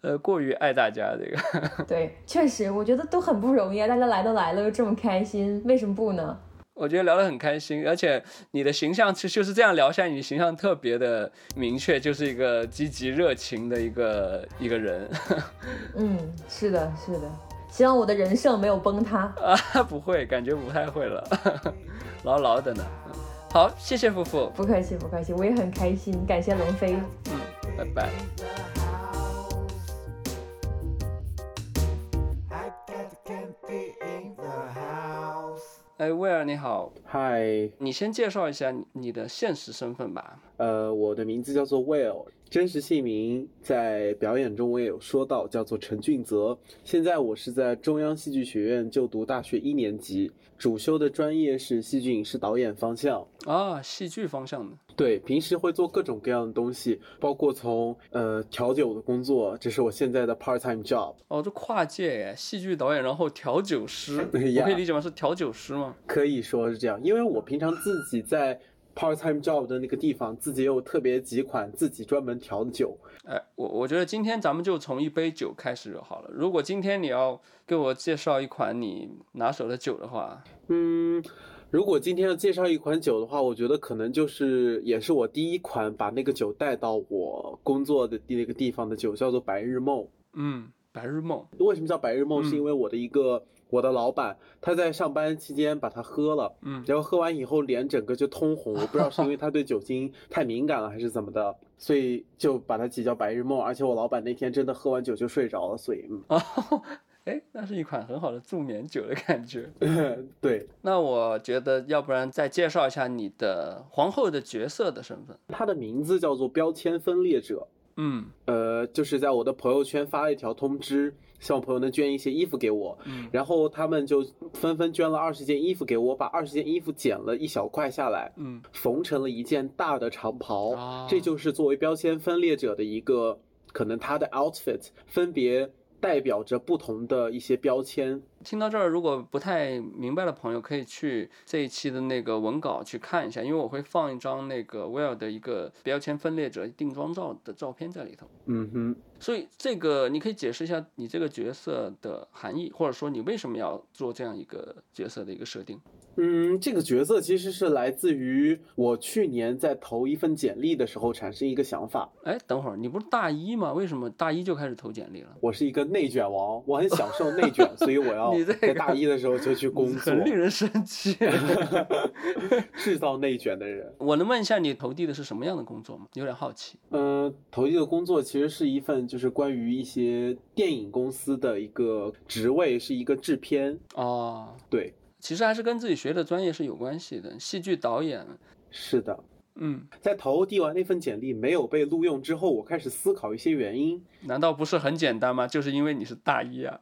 呃过于爱大家这个。对，确实，我觉得都很不容易啊，大家来都来了，又这么开心，为什么不呢？我觉得聊得很开心，而且你的形象就就是这样聊下来，你形象特别的明确，就是一个积极热情的一个一个人 嗯，是的，是的。希望我的人设没有崩塌。啊，不会，感觉不太会了，牢牢的呢。嗯好，谢谢夫妇，不客气，不客气，我也很开心，感谢龙飞。拜拜。I got the campy in the house. 哎，威尔你好，嗨，你先介绍一下你你的现实身份吧。呃，我的名字叫做 Will，真实姓名在表演中我也有说到，叫做陈俊泽。现在我是在中央戏剧学院就读大学一年级，主修的专业是戏剧影视导演方向。啊，戏剧方向的。对，平时会做各种各样的东西，包括从呃调酒的工作，这是我现在的 part time job。哦，这跨界耶，戏剧导演，然后调酒师，可以理解吗？是调酒师吗？可以说是这样，因为我平常自己在 part time job 的那个地方，自己有特别几款自己专门调的酒。哎，我我觉得今天咱们就从一杯酒开始就好了。如果今天你要给我介绍一款你拿手的酒的话，嗯，如果今天要介绍一款酒的话，我觉得可能就是也是我第一款把那个酒带到我工作的那个地方的酒，叫做白日梦。嗯，白日梦，为什么叫白日梦？是因为我的一个我的老板他在上班期间把它喝了，嗯然后喝完以后脸整个就通红，我不知道是因为他对酒精太敏感了还是怎么的，所以就把它起叫白日梦。而且我老板那天真的喝完酒就睡着了，所以嗯，哎，那是一款很好的助眠酒的感觉。对，那我觉得，要不然再介绍一下你的皇后的角色的身份。她的名字叫做标签分裂者。嗯呃，就是在我的朋友圈发了一条通知，希望朋友能捐一些衣服给我，嗯。然后他们就纷纷捐了二十件衣服给我，把二十件衣服剪了一小块下来，嗯，缝成了一件大的长袍，啊。这就是作为标签分裂者的一个可能他的 outfit 分别代表着不同的一些标签。听到这儿，如果不太明白的朋友，可以去这一期的那个文稿去看一下，因为我会放一张那个 Well 的一个标签分裂者定妆照的照片在里头。嗯哼，所以这个你可以解释一下你这个角色的含义，或者说你为什么要做这样一个角色的一个设定。嗯，这个角色其实是来自于我去年在投一份简历的时候产生一个想法。哎，等会儿你不是大一吗？为什么大一就开始投简历了？我是一个内卷王，我很享受内卷，所以我要 你在大一的时候就去工作很，令人生气。制造内卷的人。我能问一下你投递的是什么样的工作吗？有点好奇。嗯，投递的工作其实是一份就是关于一些电影公司的一个职位，是一个制片。哦，对，其实还是跟自己学的专业是有关系的，戏剧导演。是的。嗯，在投递完那份简历没有被录用之后，我开始思考一些原因。难道不是很简单吗？就是因为你是大一啊。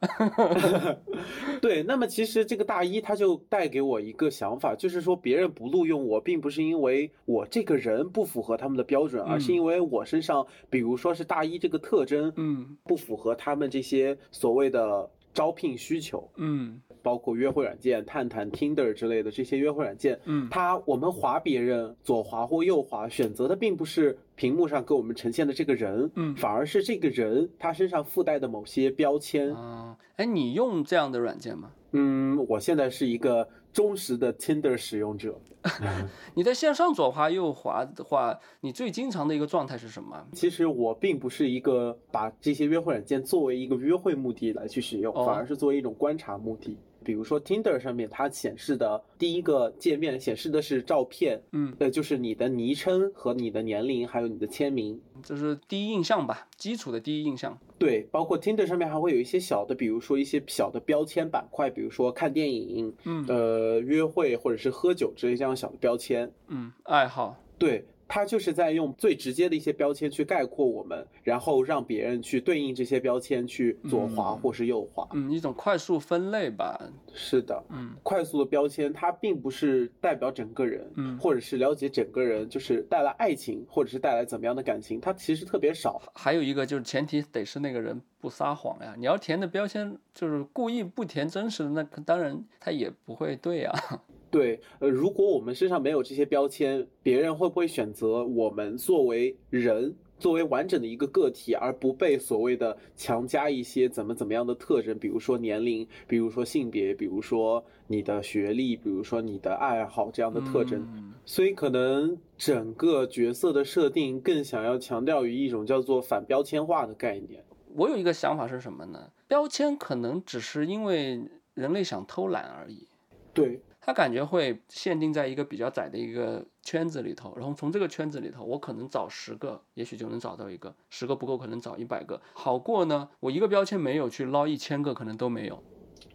对，那么其实这个大一他就带给我一个想法，就是说别人不录用我，并不是因为我这个人不符合他们的标准，而是因为我身上，比如说是大一这个特征，嗯不符合他们这些所谓的招聘需求。嗯包括约会软件、探探、Tinder 之类的这些约会软件，嗯它我们划别人左滑或右滑，选择的并不是屏幕上给我们呈现的这个人，嗯反而是这个人他身上附带的某些标签。啊，哎，你用这样的软件吗？嗯，我现在是一个忠实的 Tinder 使用者。你在线上左滑右滑的话，你最经常的一个状态是什么？其实我并不是一个把这些约会软件作为一个约会目的来去使用，哦反而是作为一种观察目的。比如说 Tinder 上面它显示的第一个界面显示的是照片，嗯，呃，就是你的昵称和你的年龄，还有你的签名。这是第一印象吧，基础的第一印象。对，包括 Tinder 上面还会有一些小的，比如说一些小的标签板块，比如说看电影、嗯呃约会或者是喝酒之类这样小的标签。嗯，爱好。对，它就是在用最直接的一些标签去概括我们，然后让别人去对应这些标签去左滑或是右滑。嗯，一种快速分类吧。是的，嗯，快速的标签它并不是代表整个人，嗯或者是了解整个人，就是带来爱情或者是带来怎么样的感情，它其实特别少。还有一个就是前提得是那个人不撒谎呀。你要填的标签就是故意不填真实的，那当然他也不会对呀。对，呃，如果我们身上没有这些标签，别人会不会选择我们作为人作为完整的一个个体，而不被所谓的强加一些怎么怎么样的特征，比如说年龄，比如说性别，比如说你的学历，比如说你的爱好这样的特征。嗯所以可能整个角色的设定更想要强调于一种叫做反标签化的概念。我有一个想法是什么呢？标签可能只是因为人类想偷懒而已，对，它感觉会限定在一个比较窄的一个圈子里头，然后从这个圈子里头，我可能找十个，也许就能找到一个，十个不够，可能找一百个，好过呢，我一个标签没有去捞一千个，可能都没有。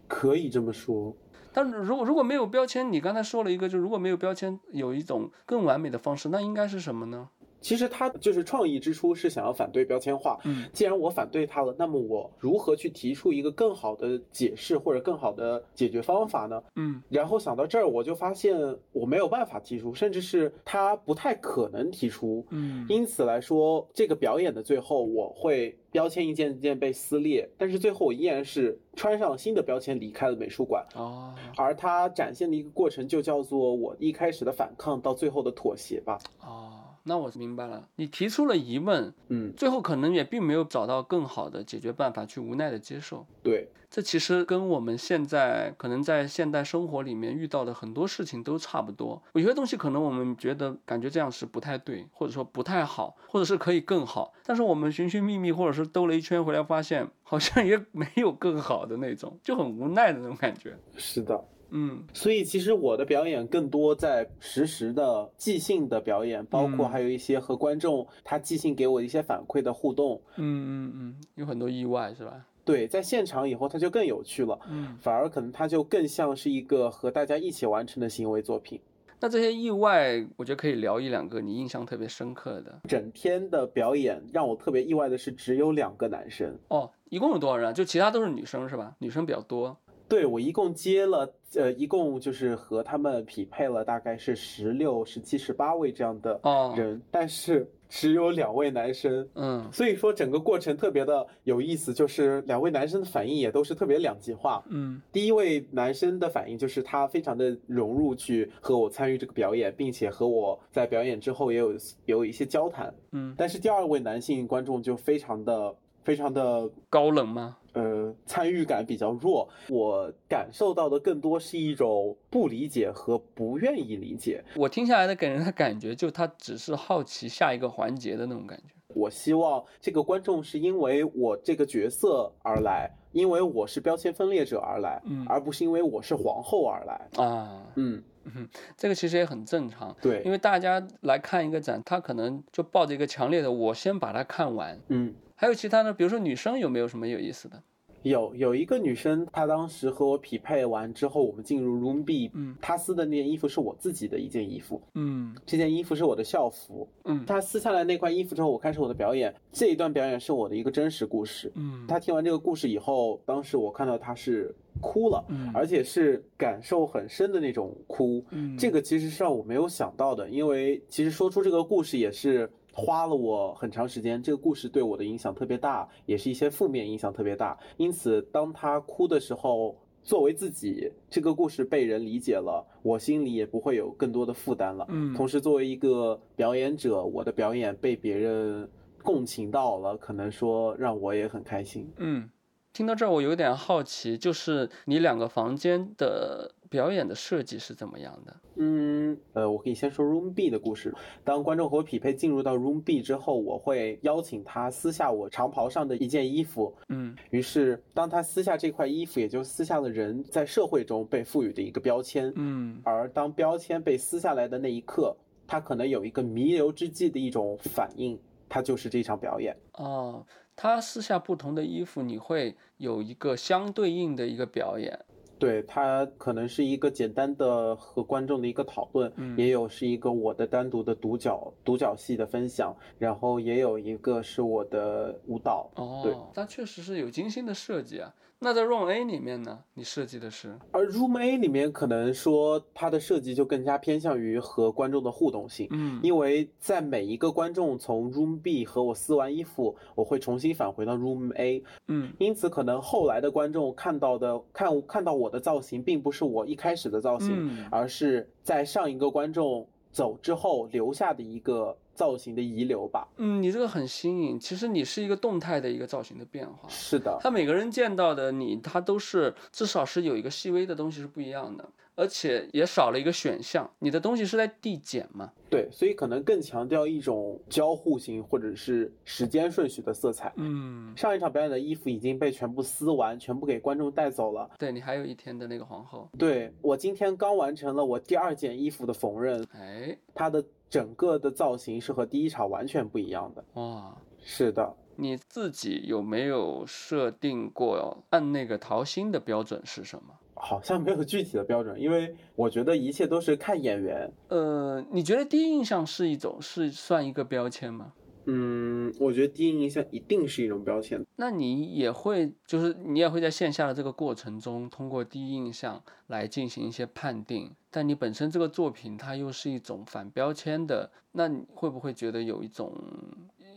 可以这么说。但如果如果没有标签，你刚才说了一个，就如果没有标签，有一种更完美的方式，那应该是什么呢？其实他就是创意之初是想要反对标签化。嗯，既然我反对它了，那么我如何去提出一个更好的解释或者更好的解决方法呢？嗯然后想到这儿，我就发现我没有办法提出，甚至是他不太可能提出。嗯因此来说，这个表演的最后，我会标签一件一件被撕裂，但是最后我依然是穿上新的标签离开了美术馆。哦而它展现的一个过程，就叫做我一开始的反抗到最后的妥协吧。哦，那我明白了。你提出了疑问，嗯，最后可能也并没有找到更好的解决办法，去无奈的接受。对，这其实跟我们现在可能在现代生活里面遇到的很多事情都差不多。有些东西可能我们觉得感觉这样是不太对，或者说不太好，或者是可以更好，但是我们寻寻觅觅或者是兜了一圈回来，发现好像也没有更好的那种，就很无奈的那种感觉。是的。嗯所以其实我的表演更多在实时的即兴的表演，包括嗯还有一些和观众他即兴给我一些反馈的互动。嗯嗯嗯，有很多意外是吧？对，在现场以后它就更有趣了，嗯，反而可能它就更像是一个和大家一起完成的行为作品。那这些意外，我觉得可以聊一两个你印象特别深刻的。整天的表演让我特别意外的是，只有两个男生。哦，一共有多少人啊？就其他都是女生是吧？女生比较多。对我一共接了，呃，一共就是和他们匹配了大概是十六、十七、十八位这样的哦人，但是只有两位男生。嗯所以说整个过程特别的有意思，就是两位男生的反应也都是特别两极化。嗯第一位男生的反应就是他非常的融入去和我参与这个表演，并且和我在表演之后也有有一些交谈。嗯，但是第二位男性观众就非常的非常的高冷吗？呃参与感比较弱，我感受到的更多是一种不理解和不愿意理解。我听下来的给人的感觉，就他只是好奇下一个环节的那种感觉。我希望这个观众是因为我这个角色而来，因为我是标签分裂者而来，嗯而不是因为我是皇后而来。啊，嗯，嗯这个其实也很正常，对，因为大家来看一个展，他可能就抱着一个强烈的“我先把它看完嗯。”。还有其他的，比如说女生有没有什么有意思的？有有一个女生，她当时和我匹配完之后，我们进入 Room B，嗯她撕的那件衣服是我自己的一件衣服，嗯这件衣服是我的校服。嗯她撕下来那块衣服之后，我开始我的表演。这一段表演是我的一个真实故事。嗯她听完这个故事以后，当时我看到她是哭了，嗯而且是感受很深的那种哭。嗯这个其实是让我没有想到的，因为其实说出这个故事也是花了我很长时间。这个故事对我的影响特别大，也是一些负面影响特别大。因此，当他哭的时候，作为自己，这个故事被人理解了，我心里也不会有更多的负担了。嗯同时，作为一个表演者，我的表演被别人共情到了，可能说让我也很开心。嗯，听到这儿我有点好奇，就是你两个房间的表演的设计是怎么样的？嗯，呃，我可以先说 Room B 的故事。当观众和我匹配进入到 Room B 之后，我会邀请他撕下我长袍上的一件衣服。嗯于是，当他撕下这块衣服，也就撕下了人在社会中被赋予的一个标签。嗯而当标签被撕下来的那一刻，他可能有一个弥留之际的一种反应，它就是这场表演。哦，他撕下不同的衣服，你会有一个相对应的一个表演。对，它可能是一个简单的和观众的一个讨论，嗯也有是一个我的单独的独角独角戏的分享，然后也有一个是我的舞蹈。对哦，它确实是有精心的设计啊。那在 Room A 里面呢，你设计的是？而 Room A 里面可能说它的设计就更加偏向于和观众的互动性，嗯因为在每一个观众从 Room B 和我撕完衣服，我会重新返回到 Room A，嗯因此可能后来的观众看到的看看到我的造型，并不是我一开始的造型，嗯而是在上一个观众走之后留下的一个造型的遗留吧。嗯，你这个很新颖。其实你是一个动态的一个造型的变化。是的，他每个人见到的你，他都是至少是有一个细微的东西是不一样的，而且也少了一个选项。你的东西是在递减嘛？对，所以可能更强调一种交互性或者是时间顺序的色彩。嗯，上一场表演的衣服已经被全部撕完，全部给观众带走了。对你还有一天的那个皇后，对我今天刚完成了我第二件衣服的缝纫，哎，它的整个的造型是和第一场完全不一样的。哇，是的，你自己有没有设定过按那个桃心的标准是什么？好像没有具体的标准，因为我觉得一切都是看演员。呃，你觉得第一印象是一种是算一个标签吗？嗯，我觉得第一印象一定是一种标签。那你也会，就是你也会在线下的这个过程中，通过第一印象来进行一些判定。但你本身这个作品它又是一种反标签的，那你会不会觉得有一种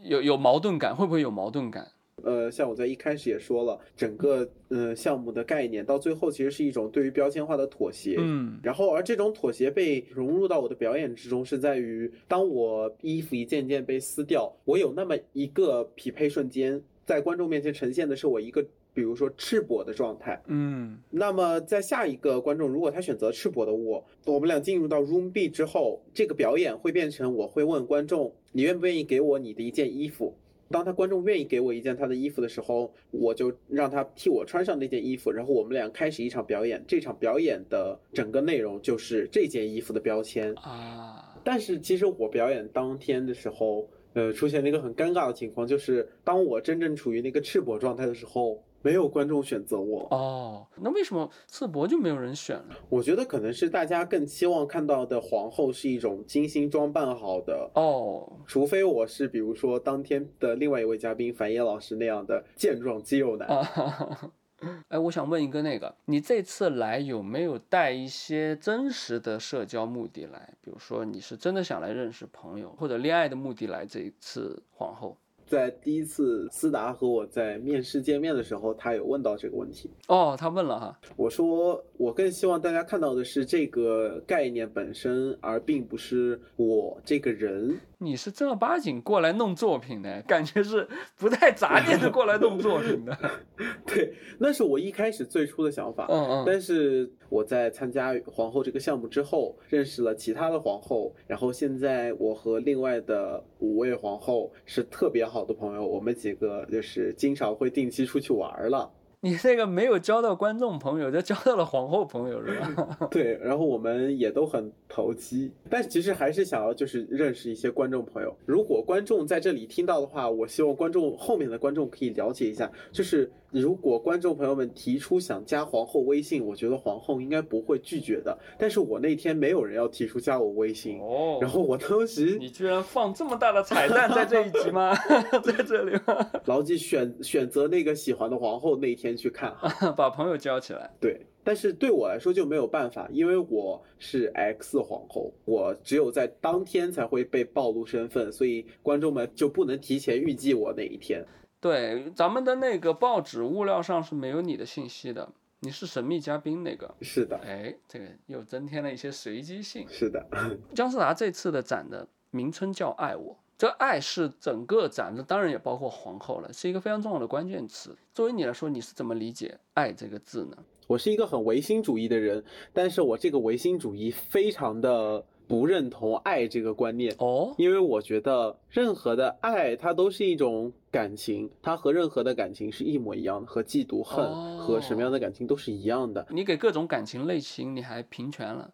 有有矛盾感？会不会有矛盾感？呃，像我在一开始也说了，整个呃项目的概念到最后其实是一种对于标签化的妥协。嗯然后，而这种妥协被融入到我的表演之中，是在于当我衣服一件件被撕掉，我有那么一个匹配瞬间，在观众面前呈现的是我一个，比如说赤膊的状态。嗯那么在下一个观众，如果他选择赤膊的我，我们俩进入到 Room B 之后，这个表演会变成我会问观众，你愿不愿意给我你的一件衣服？当他观众愿意给我一件他的衣服的时候，我就让他替我穿上那件衣服，然后我们俩开始一场表演。这场表演的整个内容就是这件衣服的标签。啊，但是其实我表演当天的时候，呃，出现了一个很尴尬的情况，就是当我真正处于那个赤膊状态的时候，没有观众选择我。哦，那为什么次博就没有人选了？我觉得可能是大家更期望看到的皇后是一种精心装扮好的，哦，除非我是比如说当天的另外一位嘉宾樊野老师那样的健壮肌肉男。哎，我想问一个那个，你这次来有没有带一些真实的社交目的来？比如说你是真的想来认识朋友或者恋爱的目的来这一次皇后？在第一次思达和我在面试见面的时候，他有问到这个问题。哦，他问了哈，我说，我更希望大家看到的是这个概念本身，而并不是我这个人。你是正儿八经过来弄作品的，感觉是不带杂念的过来弄作品的。对，那是我一开始最初的想法。嗯嗯，但是我在参加皇后这个项目之后，认识了其他的皇后，然后现在我和另外的五位皇后是特别好的朋友，我们几个就是经常会定期出去玩了。你这个没有交到观众朋友，就交到了皇后朋友是吧？对，然后我们也都很投机，但其实还是想要就是认识一些观众朋友。如果观众在这里听到的话，我希望观众后面的观众可以了解一下，就是如果观众朋友们提出想加皇后微信，我觉得皇后应该不会拒绝的。但是我那天没有人要提出加我微信，哦然后我当时你居然放这么大的彩蛋在这一集吗？在这里吗？牢记选选择那个喜欢的皇后那一天去看哈。把朋友交起来。对，但是对我来说就没有办法，因为我是 X 皇后，我只有在当天才会被暴露身份，所以观众们就不能提前预计我哪一天。对，咱们的那个报纸物料上是没有你的信息的，你是神秘嘉宾那个。是的，哎，这个又增添了一些随机性。是的，姜思达这次的展的名称叫“爱我”，这“爱”是整个展的，当然也包括皇后了，是一个非常重要的关键词。作为你来说，你是怎么理解“爱”这个字呢？我是一个很唯心主义的人，但是我这个唯心主义非常的不认同爱这个观念。哦，因为我觉得任何的爱，它都是一种感情，它和任何的感情是一模一样的，和嫉妒、恨哦和什么样的感情都是一样的。你给各种感情类型你还平权了。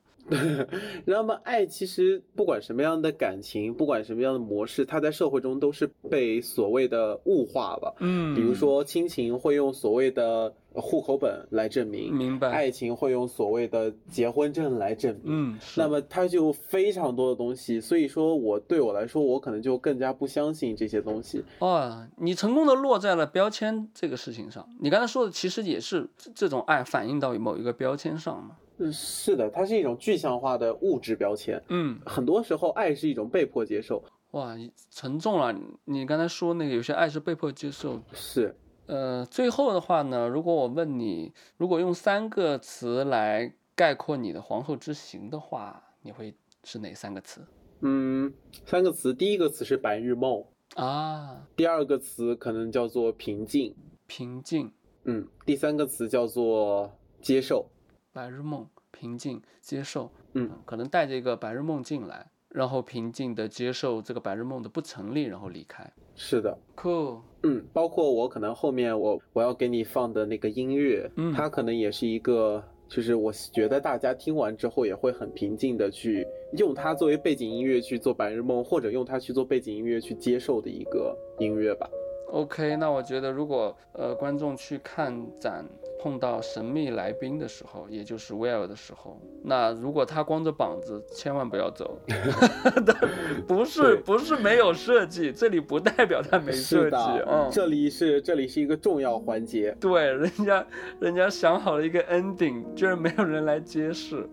那么，爱其实不管什么样的感情，不管什么样的模式，它在社会中都是被所谓的物化了。嗯比如说亲情会用所谓的户口本来证明，明白爱情会用所谓的结婚证来证明。嗯，是那么它就非常多的东西，所以说我对我来说，我可能就更加不相信这些东西。哦，你成功的落在了标签这个事情上。你刚才说的其实也是这这种爱反映到某一个标签上嘛。嗯，是的，它是一种具象化的物质标签。嗯，很多时候，爱是一种被迫接受。哇，沉重了。你刚才说那个有些爱是被迫接受。是，呃，最后的话呢，如果我问你，如果用三个词来概括你的皇后之行的话，你会是哪三个词？嗯，三个词，第一个词是白日梦，啊，第二个词可能叫做平静，平静，嗯，第三个词叫做接受。白日梦，平静，接受，嗯，可能带着一个白日梦进来，然后平静的接受这个白日梦的不成立，然后离开。是的，Cool，嗯，包括我可能后面我我要给你放的那个音乐，嗯它可能也是一个，就是我觉得大家听完之后也会很平静的去用它作为背景音乐去做白日梦，或者用它去做背景音乐去接受的一个音乐吧。OK，那我觉得如果呃观众去看展碰到神秘来宾的时候，也就是威尔的时候，那如果他光着膀子，千万不要走。不是不是没有设计，这里不代表他没设计，嗯，这里是这里是一个重要环节。对，人家人家想好了一个 ending，居然没有人来揭示。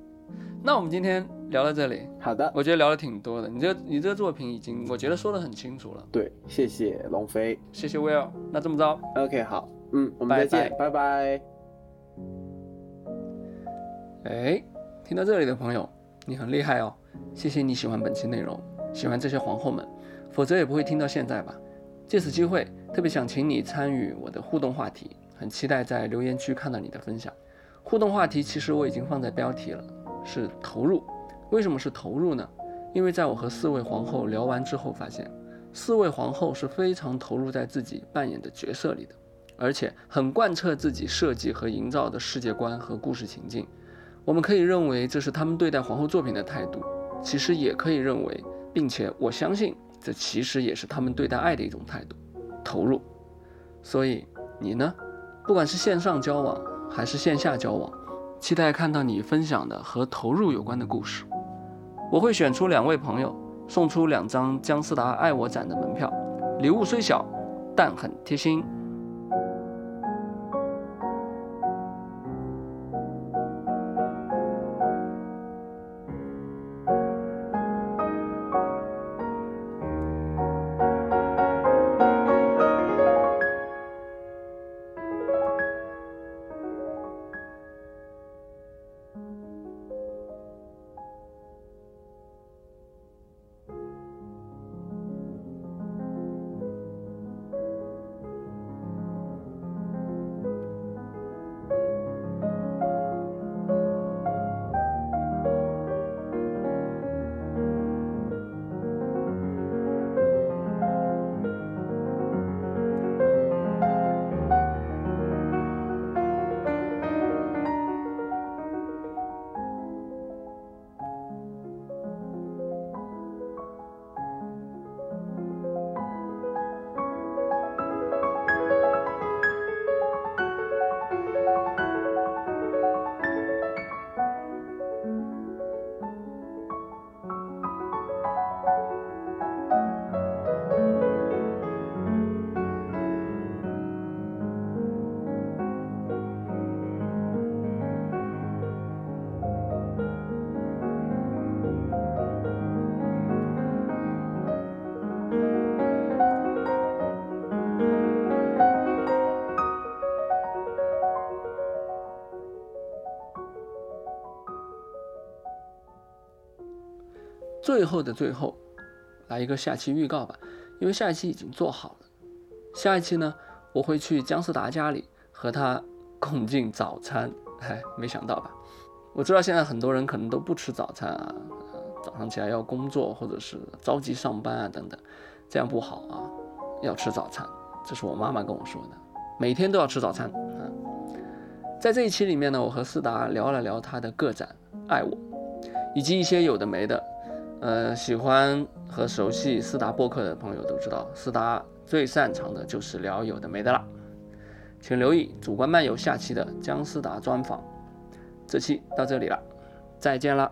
那我们今天聊到这里，好的，我觉得聊的挺多的。你这你这个作品已经，我觉得说的很清楚了。对，谢谢龙飞。谢谢 Will，那这么着，OK，好，嗯，我们再见，拜拜哎，听到这里的朋友，你很厉害哦！谢谢你喜欢本期内容，喜欢这些皇后们，否则也不会听到现在吧。借此机会，特别想请你参与我的互动话题，很期待在留言区看到你的分享。互动话题其实我已经放在标题了，是投入。为什么是投入呢？因为在我和四位皇后聊完之后，发现四位皇后是非常投入在自己扮演的角色里的，而且很贯彻自己设计和营造的世界观和故事情境。我们可以认为这是他们对待皇后作品的态度，其实也可以认为，并且我相信这其实也是他们对待爱的一种态度，投入。所以你呢，不管是线上交往还是线下交往，期待看到你分享的和投入有关的故事。我会选出两位朋友，送出两张姜思达爱我展的门票，礼物虽小，但很贴心。最后的最后，来一个下期预告吧，因为下一期已经做好了。下一期呢，我会去姜思达家里和他共进早餐。哎，没想到吧？我知道现在很多人可能都不吃早餐啊，早上起来要工作或者是着急上班啊等等，这样不好啊，要吃早餐。这是我妈妈跟我说的，每天都要吃早餐啊。在这一期里面呢，我和思达聊了聊他的个展《爱我》，以及一些有的没的。呃，喜欢和熟悉思达播客的朋友都知道，思达最擅长的就是聊有的没的了。请留意主观漫游下期的姜思达专访。这期到这里了，再见了。